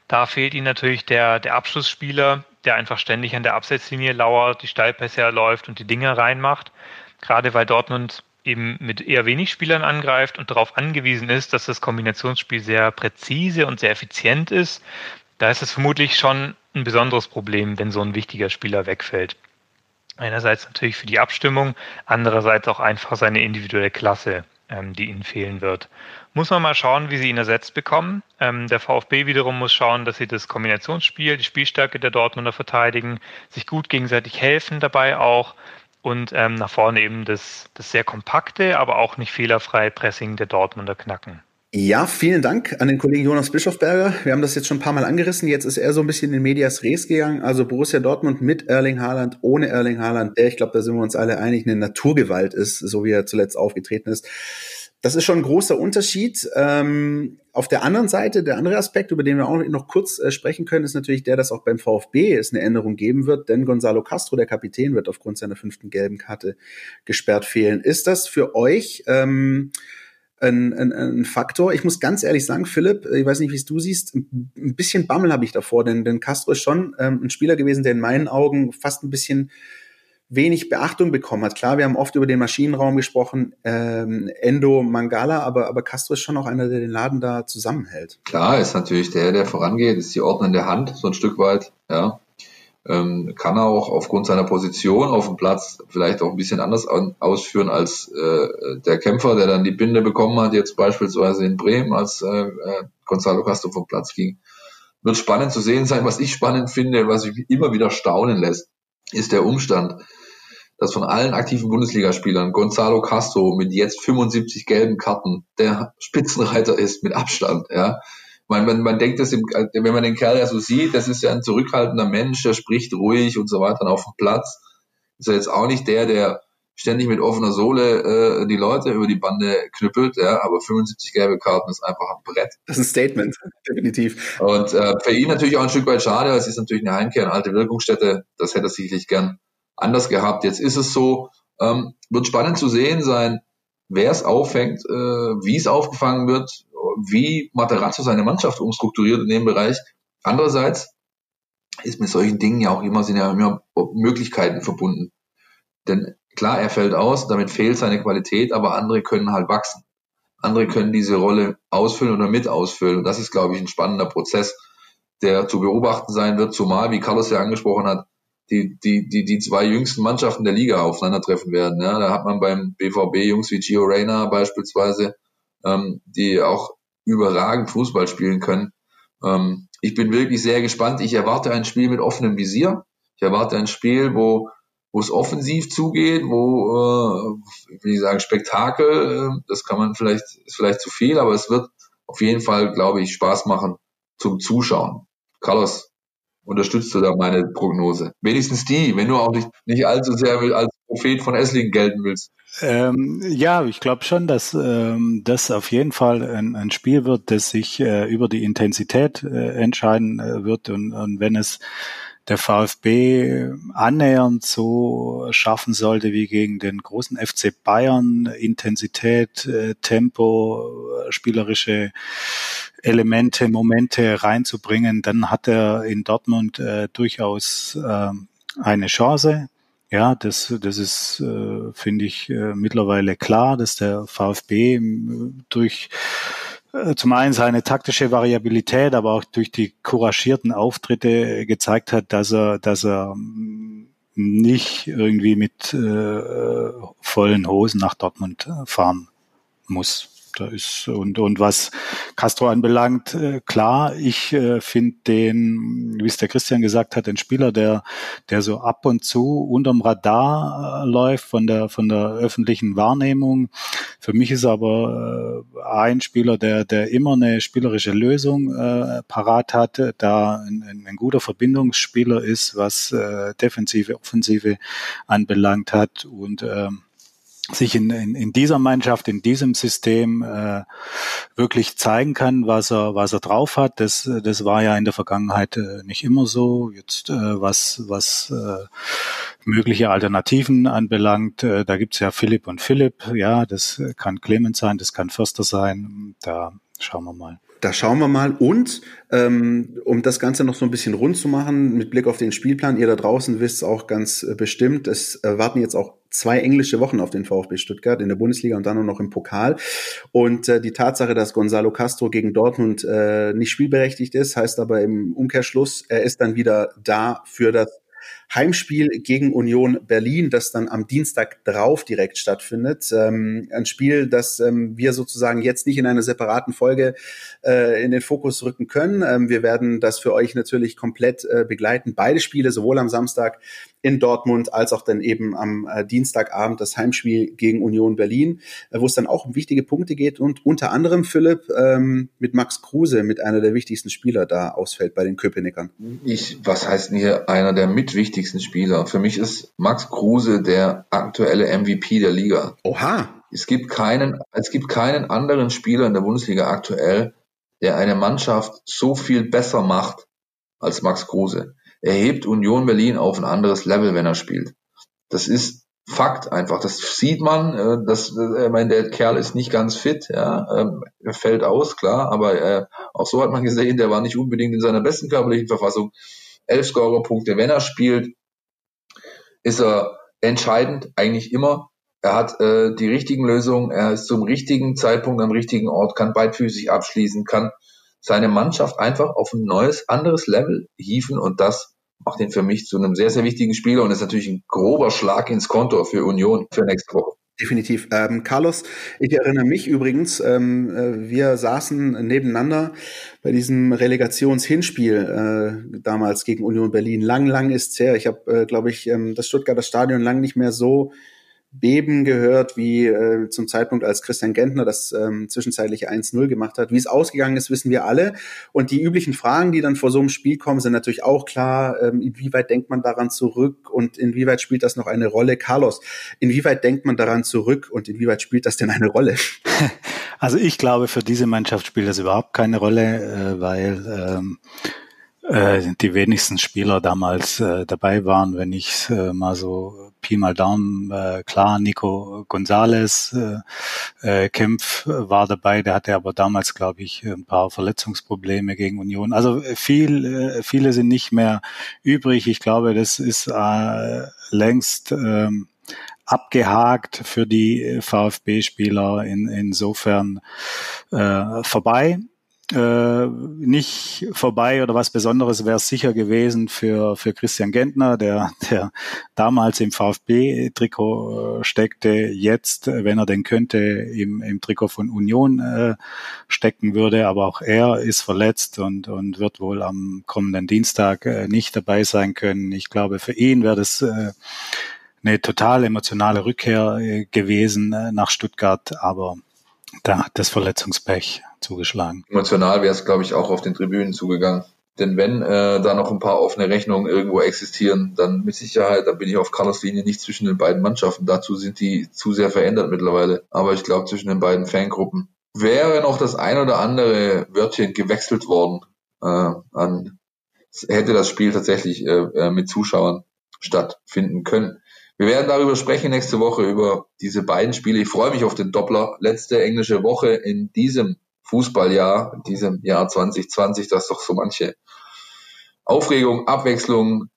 Da fehlt ihnen natürlich der, der Abschlussspieler, der einfach ständig an der Absetzlinie lauert, die Steilpässe erläuft und die Dinge reinmacht. Gerade weil Dortmund eben mit eher wenig Spielern angreift und darauf angewiesen ist, dass das Kombinationsspiel sehr präzise und sehr effizient ist, da ist es vermutlich schon ein besonderes Problem, wenn so ein wichtiger Spieler wegfällt. Einerseits natürlich für die Abstimmung, andererseits auch einfach seine individuelle Klasse, ähm, die ihnen fehlen wird. Muss man mal schauen, wie sie ihn ersetzt bekommen. Ähm, der VfB wiederum muss schauen, dass sie das Kombinationsspiel, die Spielstärke der Dortmunder verteidigen, sich gut gegenseitig helfen dabei auch und ähm, nach vorne eben das, das sehr kompakte, aber auch nicht fehlerfreie Pressing der Dortmunder knacken. Ja, vielen Dank an den Kollegen Jonas Bischofberger. Wir haben das jetzt schon ein paar Mal angerissen. Jetzt ist er so ein bisschen in Medias Res gegangen. Also Borussia Dortmund mit Erling Haaland, ohne Erling Haaland, der, ich glaube, da sind wir uns alle einig, eine Naturgewalt ist, so wie er zuletzt aufgetreten ist. Das ist schon ein großer Unterschied. Ähm, auf der anderen Seite, der andere Aspekt, über den wir auch noch kurz äh, sprechen können, ist natürlich der, dass auch beim VfB es eine Änderung geben wird, denn Gonzalo Castro, der Kapitän, wird aufgrund seiner fünften gelben Karte gesperrt fehlen. Ist das für euch ähm, ein, ein, ein Faktor? Ich muss ganz ehrlich sagen, Philipp, ich weiß nicht, wie es du siehst, ein bisschen Bammel habe ich davor, denn, denn Castro ist schon ähm, ein Spieler gewesen, der in meinen Augen fast ein bisschen wenig Beachtung bekommen hat. Klar, wir haben oft über den Maschinenraum gesprochen, ähm, Endo, Mangala, aber, aber Castro ist schon auch einer, der den Laden da zusammenhält. Klar, ist natürlich der, der vorangeht, ist die ordnende Hand, so ein Stück weit, ja. Ähm, kann er auch aufgrund seiner Position auf dem Platz vielleicht auch ein bisschen anders an, ausführen als äh, der Kämpfer, der dann die Binde bekommen hat, jetzt beispielsweise in Bremen, als äh, äh, Gonzalo Castro vom Platz ging. Wird spannend zu sehen sein. Was ich spannend finde, was mich immer wieder staunen lässt, ist der Umstand, dass von allen aktiven Bundesligaspielern Gonzalo Castro mit jetzt 75 gelben Karten der Spitzenreiter ist mit Abstand, ja. Man, man, man denkt das, im, wenn man den Kerl ja so sieht, das ist ja ein zurückhaltender Mensch, der spricht ruhig und so weiter auf dem Platz. Ist ja jetzt auch nicht der, der ständig mit offener Sohle äh, die Leute über die Bande knüppelt, ja, aber 75 gelbe Karten ist einfach ein Brett. Das ist ein Statement, definitiv. Und äh, für ihn natürlich auch ein Stück weit schade, es ist natürlich eine Heimkehr, eine alte Wirkungsstätte, das hätte er sicherlich gern anders gehabt. Jetzt ist es so, ähm, wird spannend zu sehen sein, wer es auffängt, äh, wie es aufgefangen wird, wie Materazzo seine Mannschaft umstrukturiert in dem Bereich. Andererseits ist mit solchen Dingen ja auch immer, sind ja immer Möglichkeiten verbunden. Denn klar, er fällt aus, damit fehlt seine Qualität, aber andere können halt wachsen. Andere können diese Rolle ausfüllen oder mit ausfüllen. Und das ist, glaube ich, ein spannender Prozess, der zu beobachten sein wird, zumal, wie Carlos ja angesprochen hat, die, die, die, die zwei jüngsten Mannschaften der Liga aufeinandertreffen werden. Ja, da hat man beim BVB Jungs wie Gio Reyna beispielsweise, ähm, die auch überragend Fußball spielen können. Ähm, ich bin wirklich sehr gespannt. Ich erwarte ein Spiel mit offenem Visier. Ich erwarte ein Spiel, wo wo es offensiv zugeht, wo, äh, nicht sagen Spektakel, äh, das kann man vielleicht, ist vielleicht zu viel, aber es wird auf jeden Fall, glaube ich, Spaß machen zum Zuschauen. Carlos, unterstützt du da meine Prognose? Wenigstens die, wenn du auch nicht, nicht allzu sehr als Prophet von Esslingen gelten willst. Ähm, ja, ich glaube schon, dass ähm, das auf jeden Fall ein, ein Spiel wird, das sich äh, über die Intensität äh, entscheiden äh, wird. Und, und wenn es der VfB annähernd so schaffen sollte wie gegen den großen FC Bayern, Intensität, äh, Tempo, spielerische Elemente, Momente reinzubringen, dann hat er in Dortmund äh, durchaus äh, eine Chance. Ja, das, das ist, äh, finde ich, äh, mittlerweile klar, dass der VfB äh, durch äh, zum einen seine taktische Variabilität, aber auch durch die couragierten Auftritte gezeigt hat, dass er, dass er mm, nicht irgendwie mit äh, vollen Hosen nach Dortmund fahren muss. Da ist und und was Castro anbelangt, äh, klar, ich äh, finde den, wie es der Christian gesagt hat, ein Spieler, der der so ab und zu unterm Radar äh, läuft von der von der öffentlichen Wahrnehmung. Für mich ist aber ein Spieler, der der immer eine spielerische Lösung äh, parat hat, da ein, ein guter Verbindungsspieler ist, was äh, defensive, offensive anbelangt hat und ähm, sich in, in, in dieser Mannschaft, in diesem System äh, wirklich zeigen kann, was er, was er drauf hat. Das, das war ja in der Vergangenheit äh, nicht immer so. Jetzt äh, was, was äh, mögliche Alternativen anbelangt, äh, da gibt's ja Philipp und Philipp. Ja, das kann Clemens sein, das kann Förster sein. Da schauen wir mal. Da schauen wir mal. Und ähm, um das Ganze noch so ein bisschen rund zu machen, mit Blick auf den Spielplan, ihr da draußen wisst auch ganz äh, bestimmt, es warten jetzt auch zwei englische Wochen auf den VfB Stuttgart in der Bundesliga und dann nur noch im Pokal. Und äh, die Tatsache, dass Gonzalo Castro gegen Dortmund äh, nicht spielberechtigt ist, heißt aber im Umkehrschluss, er ist dann wieder da für das Heimspiel gegen Union Berlin, das dann am Dienstag drauf direkt stattfindet. Ähm, ein Spiel, das ähm, wir sozusagen jetzt nicht in einer separaten Folge äh, in den Fokus rücken können. Ähm, wir werden das für euch natürlich komplett äh, begleiten. Beide Spiele, sowohl am Samstag in Dortmund als auch dann eben am äh, Dienstagabend das Heimspiel gegen Union Berlin, äh, wo es dann auch um wichtige Punkte geht und unter anderem Philipp ähm, mit Max Kruse, mit einer der wichtigsten Spieler da ausfällt bei den Köpenickern. Ich, was heißt denn hier einer der mitwichtigsten Spieler? Für mich ist Max Kruse der aktuelle MVP der Liga. Oha! Es gibt keinen, es gibt keinen anderen Spieler in der Bundesliga aktuell, der eine Mannschaft so viel besser macht als Max Kruse. Er hebt Union Berlin auf ein anderes Level, wenn er spielt. Das ist Fakt einfach. Das sieht man. Äh, das, äh, ich meine, der Kerl ist nicht ganz fit. Ja, ähm, er fällt aus, klar. Aber äh, auch so hat man gesehen, der war nicht unbedingt in seiner besten körperlichen Verfassung. Elf Scorerpunkte, wenn er spielt, ist er entscheidend eigentlich immer. Er hat äh, die richtigen Lösungen. Er ist zum richtigen Zeitpunkt am richtigen Ort, kann beidfüßig abschließen, kann seine Mannschaft einfach auf ein neues, anderes Level hieven und das macht ihn für mich zu einem sehr, sehr wichtigen Spieler und ist natürlich ein grober Schlag ins Konto für Union für nächste Woche. Definitiv. Ähm, Carlos, ich erinnere mich übrigens, ähm, äh, wir saßen nebeneinander bei diesem Relegationshinspiel äh, damals gegen Union Berlin. Lang, lang ist's her. Ich habe, äh, glaube ich, ähm, das Stuttgarter Stadion lang nicht mehr so Beben gehört, wie äh, zum Zeitpunkt, als Christian Gentner das ähm, zwischenzeitliche 1-0 gemacht hat. Wie es ausgegangen ist, wissen wir alle. Und die üblichen Fragen, die dann vor so einem Spiel kommen, sind natürlich auch klar, ähm, inwieweit denkt man daran zurück und inwieweit spielt das noch eine Rolle? Carlos, inwieweit denkt man daran zurück und inwieweit spielt das denn eine Rolle? Also ich glaube, für diese Mannschaft spielt das überhaupt keine Rolle, äh, weil ähm, äh, die wenigsten Spieler damals äh, dabei waren, wenn ich äh, mal so Pi mal Daumen, äh, klar, Nico Gonzales äh, äh, Kempf war dabei, der hatte aber damals, glaube ich, ein paar Verletzungsprobleme gegen Union. Also viel, äh, viele sind nicht mehr übrig. Ich glaube, das ist äh, längst ähm, abgehakt für die VfB-Spieler in, insofern äh, vorbei äh, nicht vorbei oder was Besonderes wäre es sicher gewesen für, für Christian Gentner, der, der damals im VfB-Trikot äh, steckte, jetzt, wenn er denn könnte, im, im Trikot von Union äh, stecken würde. Aber auch er ist verletzt und, und wird wohl am kommenden Dienstag äh, nicht dabei sein können. Ich glaube, für ihn wäre das äh, eine total emotionale Rückkehr äh, gewesen äh, nach Stuttgart, aber da hat das Verletzungspech zugeschlagen. Emotional wäre es, glaube ich, auch auf den Tribünen zugegangen. Denn wenn äh, da noch ein paar offene Rechnungen irgendwo existieren, dann mit Sicherheit, da bin ich auf Carlos Linie nicht zwischen den beiden Mannschaften. Dazu sind die zu sehr verändert mittlerweile. Aber ich glaube, zwischen den beiden Fangruppen wäre noch das ein oder andere Wörtchen gewechselt worden äh, an hätte das Spiel tatsächlich äh, äh mit Zuschauern stattfinden können. Wir werden darüber sprechen nächste Woche über diese beiden Spiele. Ich freue mich auf den Doppler. Letzte englische Woche in diesem Fußballjahr, in diesem Jahr 2020, das doch so manche Aufregung, Abwechslung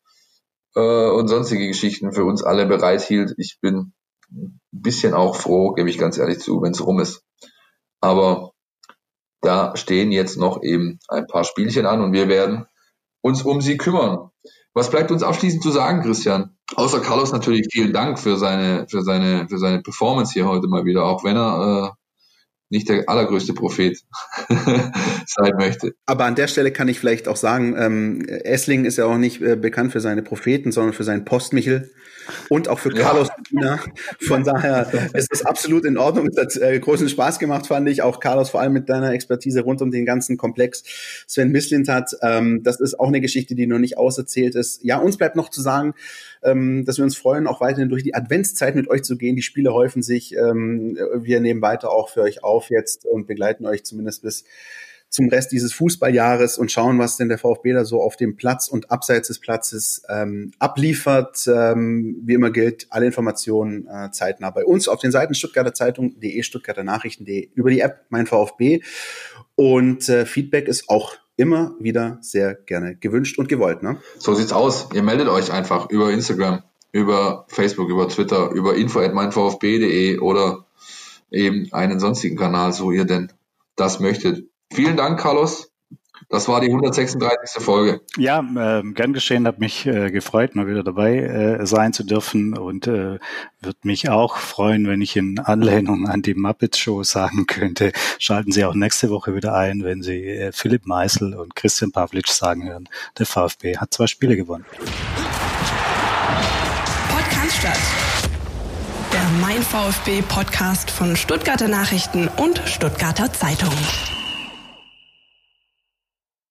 äh, und sonstige Geschichten für uns alle bereithielt. Ich bin ein bisschen auch froh, gebe ich ganz ehrlich zu, wenn es rum ist. Aber da stehen jetzt noch eben ein paar Spielchen an und wir werden uns um sie kümmern. Was bleibt uns abschließend zu sagen, Christian? Außer Carlos natürlich vielen Dank für seine, für seine, für seine Performance hier heute mal wieder, auch wenn er äh, nicht der allergrößte Prophet sein möchte. Aber an der Stelle kann ich vielleicht auch sagen, ähm, Essling ist ja auch nicht äh, bekannt für seine Propheten, sondern für seinen Postmichel und auch für Carlos ja. Von daher ist es absolut in Ordnung. Es hat äh, großen Spaß gemacht, fand ich. Auch Carlos, vor allem mit deiner Expertise rund um den ganzen Komplex. Sven Mislint hat, ähm, das ist auch eine Geschichte, die noch nicht auserzählt ist. Ja, uns bleibt noch zu sagen, ähm, dass wir uns freuen, auch weiterhin durch die Adventszeit mit euch zu gehen. Die Spiele häufen sich. Ähm, wir nehmen weiter auch für euch auf jetzt und begleiten euch zumindest bis zum Rest dieses Fußballjahres und schauen, was denn der VfB da so auf dem Platz und abseits des Platzes ähm, abliefert. Ähm, wie immer gilt, alle Informationen äh, zeitnah bei uns auf den Seiten Stuttgarter Zeitung.de, Stuttgarter Nachrichten.de, über die App Mein VfB. Und äh, Feedback ist auch immer wieder sehr gerne gewünscht und gewollt. Ne? So sieht's aus. Ihr meldet euch einfach über Instagram, über Facebook, über Twitter, über info at meinvfb.de oder eben einen sonstigen Kanal, so ihr denn das möchtet. Vielen Dank, Carlos. Das war die 136. Folge. Ja, äh, gern geschehen, hat mich äh, gefreut, mal wieder dabei äh, sein zu dürfen und äh, würde mich auch freuen, wenn ich in Anlehnung an die Muppets Show sagen könnte, schalten Sie auch nächste Woche wieder ein, wenn Sie äh, Philipp Meisel und Christian Pavlic sagen hören, der VfB hat zwei Spiele gewonnen. Podcast Der Mein VfB Podcast von Stuttgarter Nachrichten und Stuttgarter Zeitung.